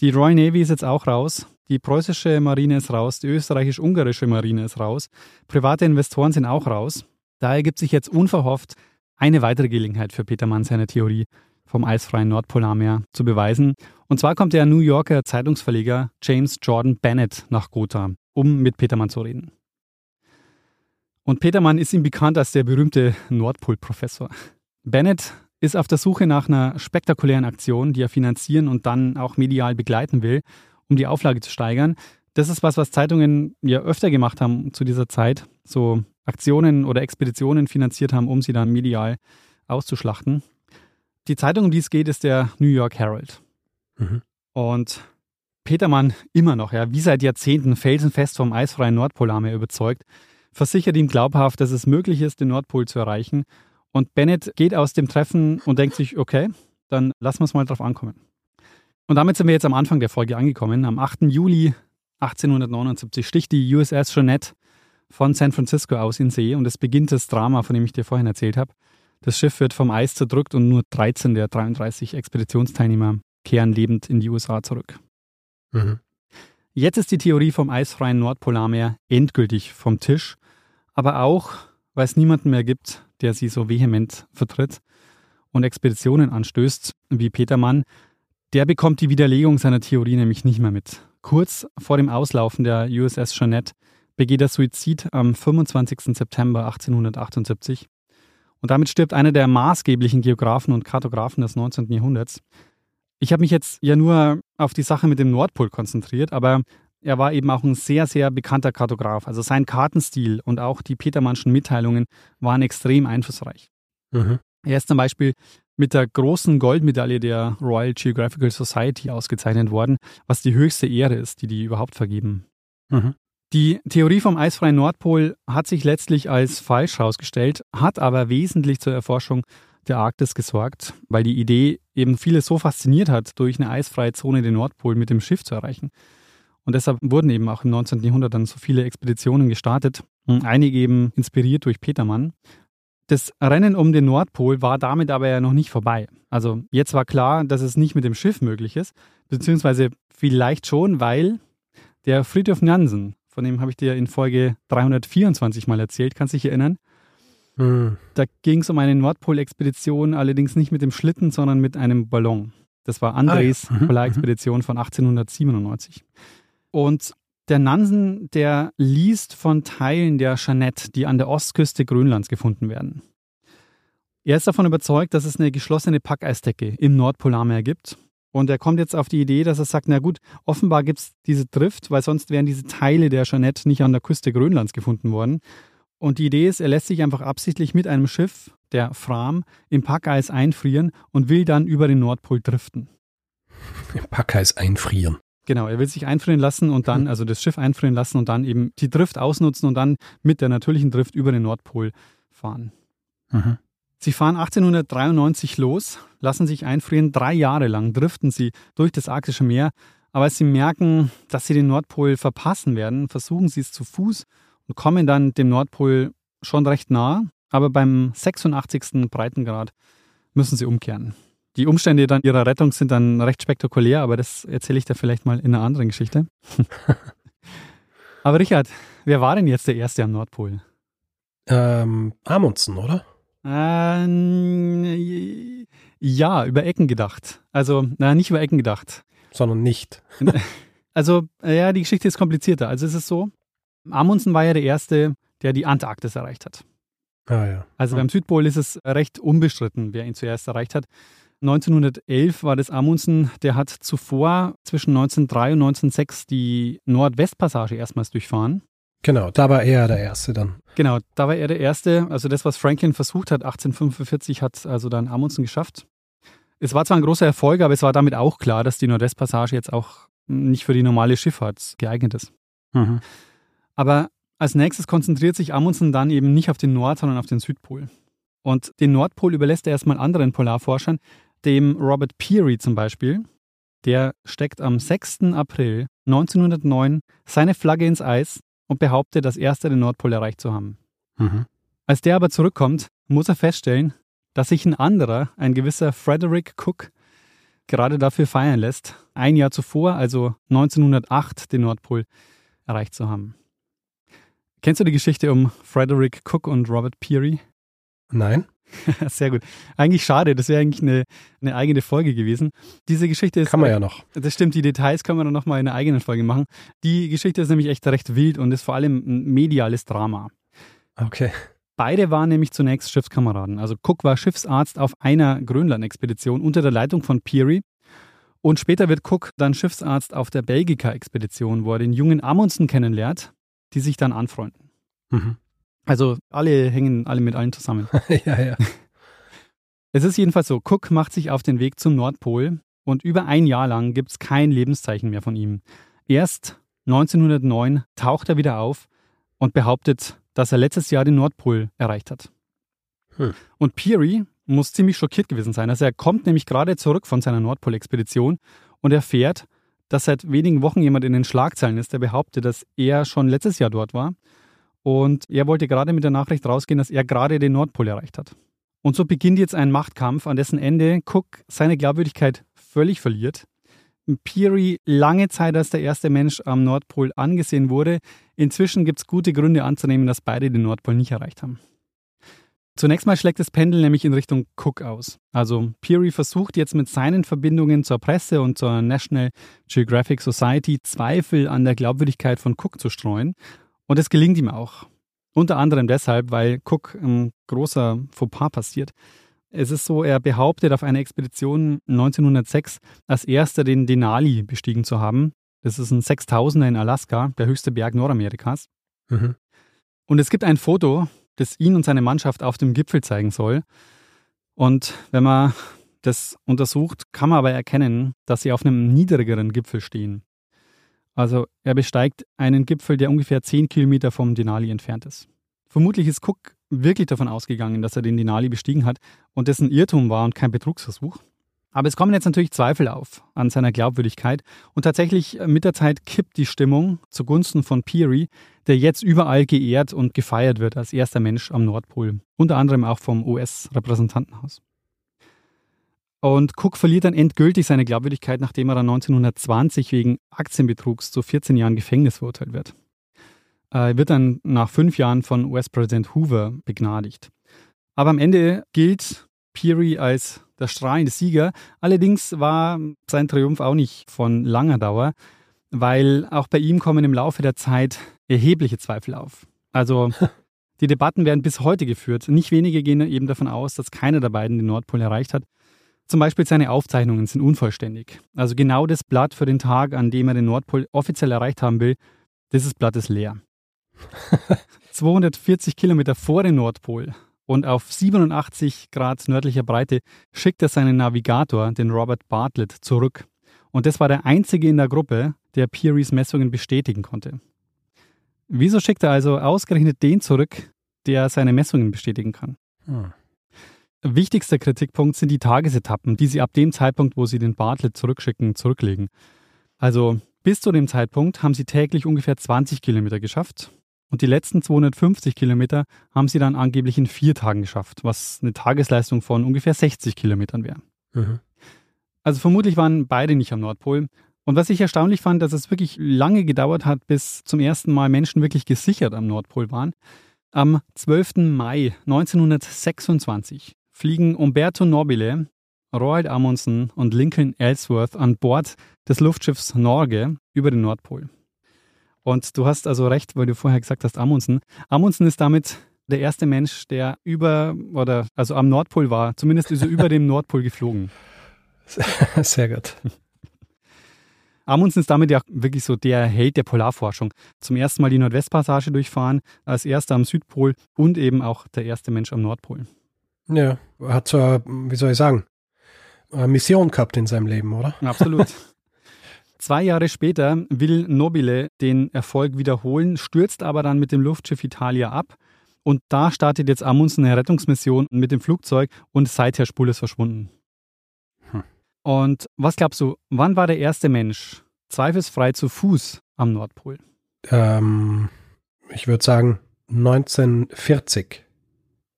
die Royal Navy ist jetzt auch raus. Die preußische Marine ist raus, die österreichisch-ungarische Marine ist raus, private Investoren sind auch raus. Da ergibt sich jetzt unverhofft eine weitere Gelegenheit für Petermann, seine Theorie vom eisfreien Nordpolarmeer zu beweisen. Und zwar kommt der New Yorker Zeitungsverleger James Jordan Bennett nach Gotha, um mit Petermann zu reden. Und Petermann ist ihm bekannt als der berühmte Nordpol-Professor. Bennett ist auf der Suche nach einer spektakulären Aktion, die er finanzieren und dann auch medial begleiten will um die Auflage zu steigern. Das ist was, was Zeitungen ja öfter gemacht haben zu dieser Zeit, so Aktionen oder Expeditionen finanziert haben, um sie dann medial auszuschlachten. Die Zeitung, um die es geht, ist der New York Herald. Mhm. Und Petermann immer noch, ja, wie seit Jahrzehnten felsenfest vom eisfreien Nordpolarmeer überzeugt, versichert ihm glaubhaft, dass es möglich ist, den Nordpol zu erreichen. Und Bennett geht aus dem Treffen und denkt sich, okay, dann lassen wir es mal drauf ankommen. Und damit sind wir jetzt am Anfang der Folge angekommen. Am 8. Juli 1879 sticht die USS Jeanette von San Francisco aus in See und es beginnt das Drama, von dem ich dir vorhin erzählt habe. Das Schiff wird vom Eis zerdrückt und nur 13 der 33 Expeditionsteilnehmer kehren lebend in die USA zurück. Mhm. Jetzt ist die Theorie vom eisfreien Nordpolarmeer endgültig vom Tisch, aber auch, weil es niemanden mehr gibt, der sie so vehement vertritt und Expeditionen anstößt wie Petermann, der bekommt die Widerlegung seiner Theorie nämlich nicht mehr mit. Kurz vor dem Auslaufen der USS Jeanette begeht er Suizid am 25. September 1878. Und damit stirbt einer der maßgeblichen Geografen und Kartografen des 19. Jahrhunderts. Ich habe mich jetzt ja nur auf die Sache mit dem Nordpol konzentriert, aber er war eben auch ein sehr, sehr bekannter Kartograf. Also sein Kartenstil und auch die Petermannschen Mitteilungen waren extrem einflussreich. Mhm. Er ist zum Beispiel mit der großen Goldmedaille der Royal Geographical Society ausgezeichnet worden, was die höchste Ehre ist, die die überhaupt vergeben. Mhm. Die Theorie vom eisfreien Nordpol hat sich letztlich als falsch herausgestellt, hat aber wesentlich zur Erforschung der Arktis gesorgt, weil die Idee eben viele so fasziniert hat, durch eine eisfreie Zone den Nordpol mit dem Schiff zu erreichen. Und deshalb wurden eben auch im 19. Jahrhundert dann so viele Expeditionen gestartet, einige eben inspiriert durch Petermann. Das Rennen um den Nordpol war damit aber ja noch nicht vorbei. Also jetzt war klar, dass es nicht mit dem Schiff möglich ist, beziehungsweise vielleicht schon, weil der Friedhof Nansen, von dem habe ich dir in Folge 324 mal erzählt, kannst du dich erinnern? Hm. Da ging es um eine Nordpolexpedition, allerdings nicht mit dem Schlitten, sondern mit einem Ballon. Das war Andres ah, ja. mhm. Polarexpedition von 1897. Und der Nansen, der liest von Teilen der Jeannette, die an der Ostküste Grönlands gefunden werden. Er ist davon überzeugt, dass es eine geschlossene Packeisdecke im Nordpolarmeer gibt. Und er kommt jetzt auf die Idee, dass er sagt, na gut, offenbar gibt es diese Drift, weil sonst wären diese Teile der Jeannette nicht an der Küste Grönlands gefunden worden. Und die Idee ist, er lässt sich einfach absichtlich mit einem Schiff, der Fram, im Packeis einfrieren und will dann über den Nordpol driften. Packeis einfrieren. Genau, er will sich einfrieren lassen und dann, hm. also das Schiff einfrieren lassen und dann eben die Drift ausnutzen und dann mit der natürlichen Drift über den Nordpol fahren. Mhm. Sie fahren 1893 los, lassen sich einfrieren, drei Jahre lang driften sie durch das arktische Meer, aber als sie merken, dass sie den Nordpol verpassen werden, versuchen sie es zu Fuß und kommen dann dem Nordpol schon recht nah, aber beim 86. Breitengrad müssen sie umkehren. Die Umstände dann ihrer Rettung sind dann recht spektakulär, aber das erzähle ich dir vielleicht mal in einer anderen Geschichte. (laughs) aber Richard, wer war denn jetzt der Erste am Nordpol? Ähm, Amundsen, oder? Ähm, ja, über Ecken gedacht. Also, na, nicht über Ecken gedacht. Sondern nicht. (laughs) also, ja, die Geschichte ist komplizierter. Also, es ist so, Amundsen war ja der Erste, der die Antarktis erreicht hat. Ah, ja. Also, beim Südpol ist es recht unbestritten, wer ihn zuerst erreicht hat. 1911 war das Amundsen, der hat zuvor zwischen 1903 und 1906 die Nordwestpassage erstmals durchfahren. Genau, da war er der Erste dann. Genau, da war er der Erste. Also das, was Franklin versucht hat, 1845, hat also dann Amundsen geschafft. Es war zwar ein großer Erfolg, aber es war damit auch klar, dass die Nordwestpassage jetzt auch nicht für die normale Schifffahrt geeignet ist. Mhm. Aber als nächstes konzentriert sich Amundsen dann eben nicht auf den Nord, sondern auf den Südpol. Und den Nordpol überlässt er erstmal anderen Polarforschern, dem Robert Peary zum Beispiel. Der steckt am 6. April 1909 seine Flagge ins Eis und behauptet, das erste den Nordpol erreicht zu haben. Mhm. Als der aber zurückkommt, muss er feststellen, dass sich ein anderer, ein gewisser Frederick Cook, gerade dafür feiern lässt, ein Jahr zuvor, also 1908, den Nordpol erreicht zu haben. Kennst du die Geschichte um Frederick Cook und Robert Peary? Nein. (laughs) Sehr gut. Eigentlich schade, das wäre eigentlich eine, eine eigene Folge gewesen. Diese Geschichte ist. Kann man ja noch. Das stimmt, die Details können wir dann nochmal in einer eigenen Folge machen. Die Geschichte ist nämlich echt recht wild und ist vor allem ein mediales Drama. Okay. Beide waren nämlich zunächst Schiffskameraden. Also Cook war Schiffsarzt auf einer Grönland-Expedition unter der Leitung von Peary. Und später wird Cook dann Schiffsarzt auf der Belgica-Expedition, wo er den jungen Amundsen kennenlernt, die sich dann anfreunden. Mhm. Also alle hängen alle mit allen zusammen. (laughs) ja, ja. (laughs) Es ist jedenfalls so, Cook macht sich auf den Weg zum Nordpol und über ein Jahr lang gibt es kein Lebenszeichen mehr von ihm. Erst 1909 taucht er wieder auf und behauptet, dass er letztes Jahr den Nordpol erreicht hat. Hm. Und Peary muss ziemlich schockiert gewesen sein. Also er kommt nämlich gerade zurück von seiner Nordpolexpedition und erfährt, dass seit wenigen Wochen jemand in den Schlagzeilen ist, der behauptet, dass er schon letztes Jahr dort war und er wollte gerade mit der Nachricht rausgehen, dass er gerade den Nordpol erreicht hat. Und so beginnt jetzt ein Machtkampf, an dessen Ende Cook seine Glaubwürdigkeit völlig verliert. Peary lange Zeit als der erste Mensch am Nordpol angesehen wurde. Inzwischen gibt es gute Gründe anzunehmen, dass beide den Nordpol nicht erreicht haben. Zunächst mal schlägt das Pendel nämlich in Richtung Cook aus. Also Peary versucht jetzt mit seinen Verbindungen zur Presse und zur National Geographic Society Zweifel an der Glaubwürdigkeit von Cook zu streuen und es gelingt ihm auch. Unter anderem deshalb, weil Cook ein großer Fauxpas passiert. Es ist so, er behauptet auf einer Expedition 1906 als erster den Denali bestiegen zu haben. Das ist ein 6000er in Alaska, der höchste Berg Nordamerikas. Mhm. Und es gibt ein Foto, das ihn und seine Mannschaft auf dem Gipfel zeigen soll. Und wenn man das untersucht, kann man aber erkennen, dass sie auf einem niedrigeren Gipfel stehen. Also er besteigt einen Gipfel, der ungefähr 10 Kilometer vom Denali entfernt ist. Vermutlich ist Cook wirklich davon ausgegangen, dass er den Denali bestiegen hat und dessen Irrtum war und kein Betrugsversuch. Aber es kommen jetzt natürlich Zweifel auf an seiner Glaubwürdigkeit und tatsächlich äh, mit der Zeit kippt die Stimmung zugunsten von Peary, der jetzt überall geehrt und gefeiert wird als erster Mensch am Nordpol, unter anderem auch vom US-Repräsentantenhaus. Und Cook verliert dann endgültig seine Glaubwürdigkeit, nachdem er dann 1920 wegen Aktienbetrugs zu 14 Jahren Gefängnis verurteilt wird. Er wird dann nach fünf Jahren von US-Präsident Hoover begnadigt. Aber am Ende gilt Peary als der strahlende Sieger. Allerdings war sein Triumph auch nicht von langer Dauer, weil auch bei ihm kommen im Laufe der Zeit erhebliche Zweifel auf. Also (laughs) die Debatten werden bis heute geführt. Nicht wenige gehen eben davon aus, dass keiner der beiden den Nordpol erreicht hat. Zum Beispiel seine Aufzeichnungen sind unvollständig. Also genau das Blatt für den Tag, an dem er den Nordpol offiziell erreicht haben will, dieses Blatt ist leer. (laughs) 240 Kilometer vor dem Nordpol und auf 87 Grad nördlicher Breite schickt er seinen Navigator, den Robert Bartlett, zurück. Und das war der einzige in der Gruppe, der Pearys Messungen bestätigen konnte. Wieso schickt er also ausgerechnet den zurück, der seine Messungen bestätigen kann? Hm. Wichtigster Kritikpunkt sind die Tagesetappen, die sie ab dem Zeitpunkt, wo sie den Bartlett zurückschicken, zurücklegen. Also bis zu dem Zeitpunkt haben sie täglich ungefähr 20 Kilometer geschafft und die letzten 250 Kilometer haben sie dann angeblich in vier Tagen geschafft, was eine Tagesleistung von ungefähr 60 Kilometern wäre. Mhm. Also vermutlich waren beide nicht am Nordpol. Und was ich erstaunlich fand, dass es wirklich lange gedauert hat, bis zum ersten Mal Menschen wirklich gesichert am Nordpol waren. Am 12. Mai 1926 fliegen Umberto Nobile, Roald Amundsen und Lincoln Ellsworth an Bord des Luftschiffs Norge über den Nordpol. Und du hast also recht, weil du vorher gesagt hast Amundsen. Amundsen ist damit der erste Mensch, der über oder also am Nordpol war. Zumindest ist er über dem (laughs) Nordpol geflogen. Sehr gut. (laughs) Amundsen ist damit ja wirklich so der Held der Polarforschung. Zum ersten Mal die Nordwestpassage durchfahren, als erster am Südpol und eben auch der erste Mensch am Nordpol. Ja, hat so, wie soll ich sagen, eine Mission gehabt in seinem Leben, oder? Absolut. (laughs) Zwei Jahre später will Nobile den Erfolg wiederholen, stürzt aber dann mit dem Luftschiff Italia ab. Und da startet jetzt Amundsen eine Rettungsmission mit dem Flugzeug und seither spurlos verschwunden. Hm. Und was glaubst du, wann war der erste Mensch zweifelsfrei zu Fuß am Nordpol? Ähm, ich würde sagen 1940.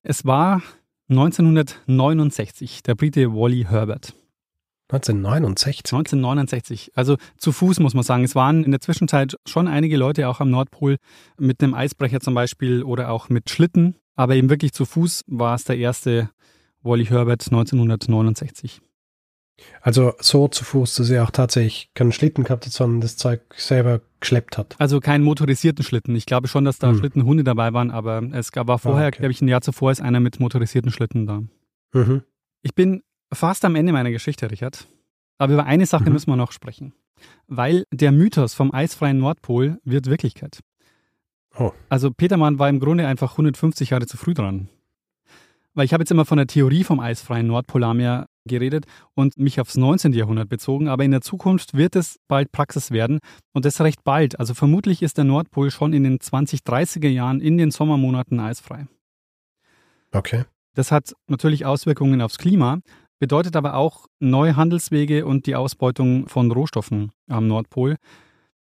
Es war 1969, der Brite Wally Herbert. 1969? 1969. Also zu Fuß muss man sagen. Es waren in der Zwischenzeit schon einige Leute auch am Nordpol mit einem Eisbrecher zum Beispiel oder auch mit Schlitten. Aber eben wirklich zu Fuß war es der erste Wally Herbert 1969. Also so zu Fuß, dass er auch tatsächlich keinen Schlitten gehabt hat, sondern das Zeug selber geschleppt hat. Also keinen motorisierten Schlitten. Ich glaube schon, dass da hm. Schlittenhunde dabei waren, aber es war vorher, ah, okay. glaube ich, ein Jahr zuvor ist einer mit motorisierten Schlitten da. Mhm. Ich bin fast am Ende meiner Geschichte, Richard. Aber über eine Sache mhm. müssen wir noch sprechen. Weil der Mythos vom eisfreien Nordpol wird Wirklichkeit. Oh. Also Petermann war im Grunde einfach 150 Jahre zu früh dran. Weil ich habe jetzt immer von der Theorie vom eisfreien Nordpolarmeer geredet und mich aufs 19. Jahrhundert bezogen, aber in der Zukunft wird es bald Praxis werden und das recht bald. Also vermutlich ist der Nordpol schon in den 2030er Jahren in den Sommermonaten eisfrei. Okay. Das hat natürlich Auswirkungen aufs Klima, bedeutet aber auch neue Handelswege und die Ausbeutung von Rohstoffen am Nordpol.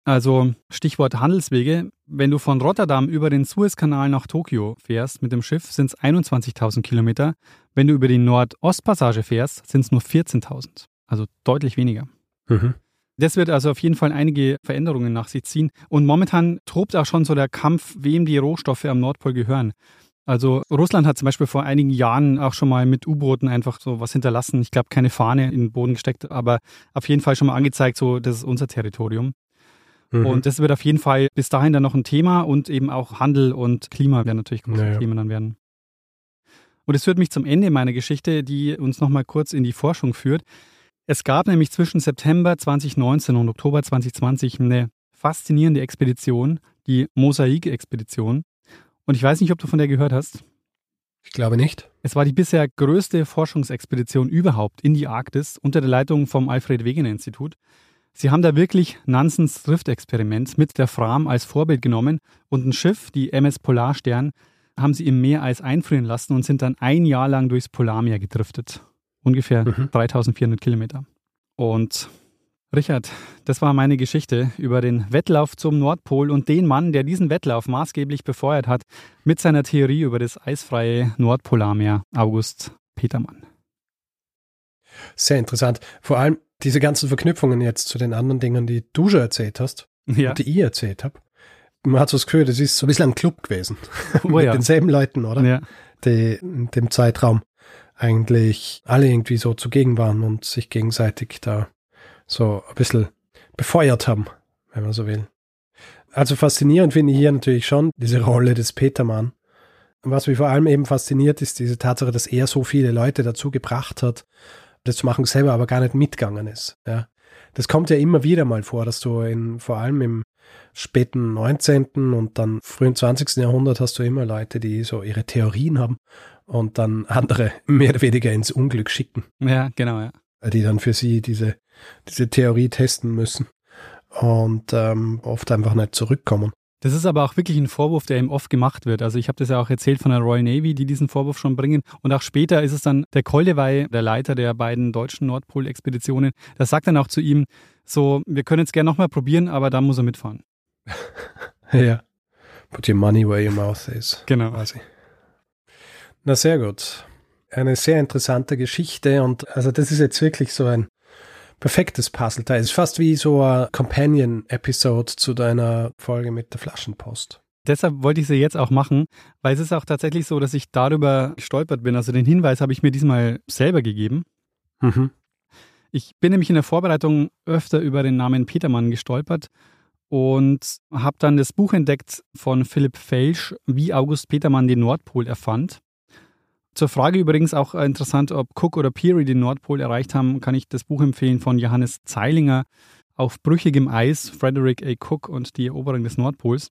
Also Stichwort Handelswege. Wenn du von Rotterdam über den Suezkanal nach Tokio fährst mit dem Schiff, sind es 21.000 Kilometer. Wenn du über die Nordostpassage fährst, sind es nur 14.000. Also deutlich weniger. Mhm. Das wird also auf jeden Fall einige Veränderungen nach sich ziehen. Und momentan tobt auch schon so der Kampf, wem die Rohstoffe am Nordpol gehören. Also Russland hat zum Beispiel vor einigen Jahren auch schon mal mit U-Booten einfach so was hinterlassen. Ich glaube, keine Fahne in den Boden gesteckt, aber auf jeden Fall schon mal angezeigt, so das ist unser Territorium. Mhm. Und das wird auf jeden Fall bis dahin dann noch ein Thema und eben auch Handel und Klima werden natürlich große naja. Themen dann werden. Und es führt mich zum Ende meiner Geschichte, die uns nochmal kurz in die Forschung führt. Es gab nämlich zwischen September 2019 und Oktober 2020 eine faszinierende Expedition, die Mosaik-Expedition. Und ich weiß nicht, ob du von der gehört hast. Ich glaube nicht. Es war die bisher größte Forschungsexpedition überhaupt in die Arktis unter der Leitung vom Alfred Wegener Institut. Sie haben da wirklich Nansens Drift-Experiment mit der Fram als Vorbild genommen und ein Schiff, die MS Polarstern, haben sie im Meereis einfrieren lassen und sind dann ein Jahr lang durchs Polarmeer gedriftet. Ungefähr mhm. 3400 Kilometer. Und Richard, das war meine Geschichte über den Wettlauf zum Nordpol und den Mann, der diesen Wettlauf maßgeblich befeuert hat mit seiner Theorie über das eisfreie Nordpolarmeer, August Petermann. Sehr interessant. Vor allem diese ganzen Verknüpfungen jetzt zu den anderen Dingen, die du schon erzählt hast ja. und die ich erzählt habe. Man hat so das Gefühl, das ist so ein bisschen ein Club gewesen. Oh, (laughs) mit ja. denselben Leuten, oder? Ja. Die in dem Zeitraum eigentlich alle irgendwie so zugegen waren und sich gegenseitig da so ein bisschen befeuert haben, wenn man so will. Also faszinierend finde ich hier natürlich schon diese Rolle des Petermann. Was mich vor allem eben fasziniert, ist diese Tatsache, dass er so viele Leute dazu gebracht hat, das zu machen, selber aber gar nicht mitgegangen ist. Ja. Das kommt ja immer wieder mal vor, dass du in, vor allem im späten 19. und dann frühen 20. Jahrhundert hast du immer Leute, die so ihre Theorien haben und dann andere (laughs) mehr oder weniger ins Unglück schicken. Ja, genau, ja. Die dann für sie diese, diese Theorie testen müssen und ähm, oft einfach nicht zurückkommen. Das ist aber auch wirklich ein Vorwurf, der ihm oft gemacht wird. Also ich habe das ja auch erzählt von der Royal Navy, die diesen Vorwurf schon bringen. Und auch später ist es dann der Koldewey, der Leiter der beiden deutschen Nordpol-Expeditionen, der sagt dann auch zu ihm, so, wir können es gerne nochmal probieren, aber da muss er mitfahren. Ja. Put your money where your mouth is. Genau. Quasi. Na sehr gut. Eine sehr interessante Geschichte und also das ist jetzt wirklich so ein perfektes Puzzleteil. Es ist fast wie so ein Companion-Episode zu deiner Folge mit der Flaschenpost. Deshalb wollte ich sie jetzt auch machen, weil es ist auch tatsächlich so, dass ich darüber gestolpert bin. Also den Hinweis habe ich mir diesmal selber gegeben. Mhm. Ich bin nämlich in der Vorbereitung öfter über den Namen Petermann gestolpert und habe dann das Buch entdeckt von Philipp Felsch, wie August Petermann den Nordpol erfand. Zur Frage übrigens auch interessant, ob Cook oder Peary den Nordpol erreicht haben, kann ich das Buch empfehlen von Johannes Zeilinger auf brüchigem Eis, Frederick A. Cook und die Eroberung des Nordpols.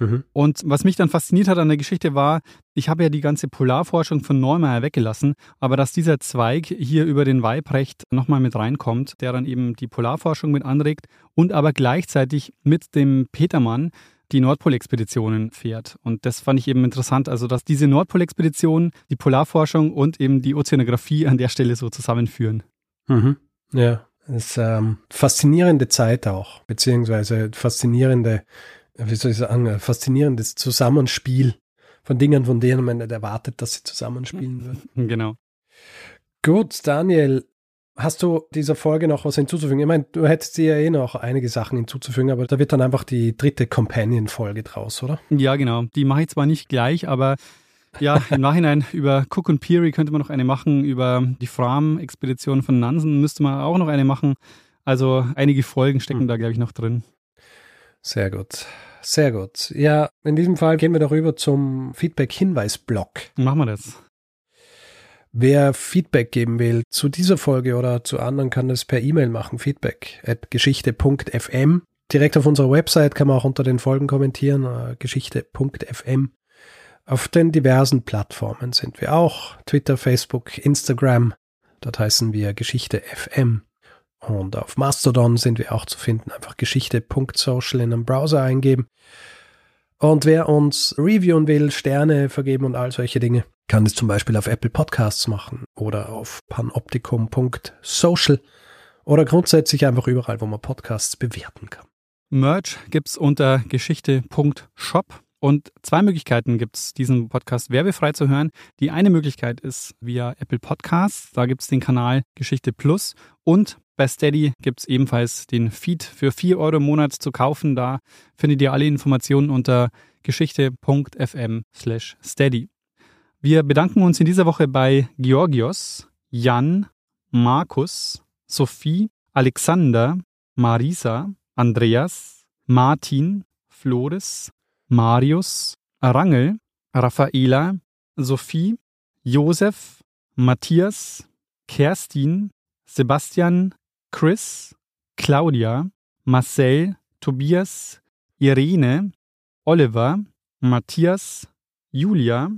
Mhm. Und was mich dann fasziniert hat an der Geschichte war, ich habe ja die ganze Polarforschung von Neumeier weggelassen, aber dass dieser Zweig hier über den Weibrecht nochmal mit reinkommt, der dann eben die Polarforschung mit anregt und aber gleichzeitig mit dem Petermann die Nordpolexpeditionen fährt. Und das fand ich eben interessant, also dass diese Nordpolexpeditionen die Polarforschung und eben die Ozeanographie an der Stelle so zusammenführen. Mhm. Ja, das ist ähm, faszinierende Zeit auch, beziehungsweise faszinierende, wie soll ich sagen, faszinierendes Zusammenspiel von Dingen, von denen man nicht erwartet, dass sie zusammenspielen würden. (laughs) Genau. Gut, Daniel, Hast du dieser Folge noch was hinzuzufügen? Ich meine, du hättest dir ja eh noch einige Sachen hinzuzufügen, aber da wird dann einfach die dritte Companion-Folge draus, oder? Ja, genau. Die mache ich zwar nicht gleich, aber ja, (laughs) im Nachhinein über Cook und Peary könnte man noch eine machen, über die Fram-Expedition von Nansen müsste man auch noch eine machen. Also einige Folgen stecken hm. da, glaube ich, noch drin. Sehr gut. Sehr gut. Ja, in diesem Fall gehen wir doch rüber zum Feedback-Hinweis-Blog. Machen wir das. Wer Feedback geben will zu dieser Folge oder zu anderen, kann das per E-Mail machen. Feedback at geschichte.fm. Direkt auf unserer Website kann man auch unter den Folgen kommentieren. Äh, geschichte.fm. Auf den diversen Plattformen sind wir auch. Twitter, Facebook, Instagram. Dort heißen wir Geschichte FM. Und auf Mastodon sind wir auch zu finden. Einfach geschichte.social in einem Browser eingeben. Und wer uns reviewen will, Sterne vergeben und all solche Dinge, kann es zum Beispiel auf Apple Podcasts machen oder auf panoptikum.social oder grundsätzlich einfach überall, wo man Podcasts bewerten kann. Merch gibt es unter geschichte.shop. Und zwei Möglichkeiten gibt es, diesen Podcast werbefrei zu hören. Die eine Möglichkeit ist via Apple Podcasts. Da gibt es den Kanal Geschichte Plus. Und bei Steady gibt es ebenfalls den Feed für 4 Euro im Monat zu kaufen. Da findet ihr alle Informationen unter geschichte.fm steady. Wir bedanken uns in dieser Woche bei Georgios, Jan, Markus, Sophie, Alexander, Marisa, Andreas, Martin, Flores, Marius, Rangel, Raffaela, Sophie, Josef, Matthias, Kerstin, Sebastian, Chris, Claudia, Marcel, Tobias, Irene, Oliver, Matthias, Julia,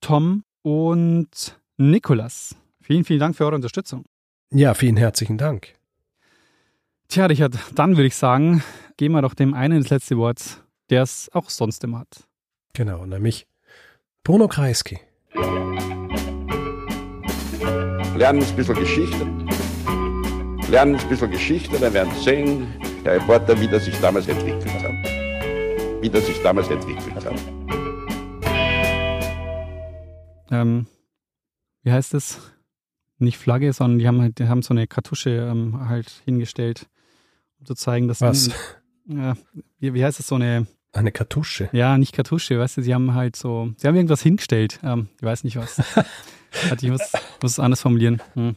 Tom und Nikolas. Vielen, vielen Dank für eure Unterstützung. Ja, vielen herzlichen Dank. Tja, Richard, dann würde ich sagen, geben wir doch dem einen das letzte Wort, der es auch sonst immer hat. Genau, nämlich Bruno Kreisky. Lernen ein bisschen Geschichte. Lernen ein bisschen Geschichte, dann werden Sie sehen, der Reporter, wie das sich damals entwickelt hat. Wie das sich damals entwickelt hat. Ähm, wie heißt es? Nicht Flagge, sondern die haben halt, die haben so eine Kartusche ähm, halt hingestellt, um zu zeigen, dass Was? Ja, wie, wie heißt es so eine Eine Kartusche. Ja, nicht Kartusche, weißt du, sie haben halt so, sie haben irgendwas hingestellt. Ähm, ich weiß nicht was. (laughs) Ich muss, muss es anders formulieren. Hm.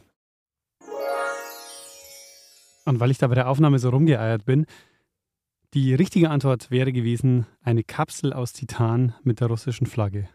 Und weil ich da bei der Aufnahme so rumgeeiert bin, die richtige Antwort wäre gewesen, eine Kapsel aus Titan mit der russischen Flagge.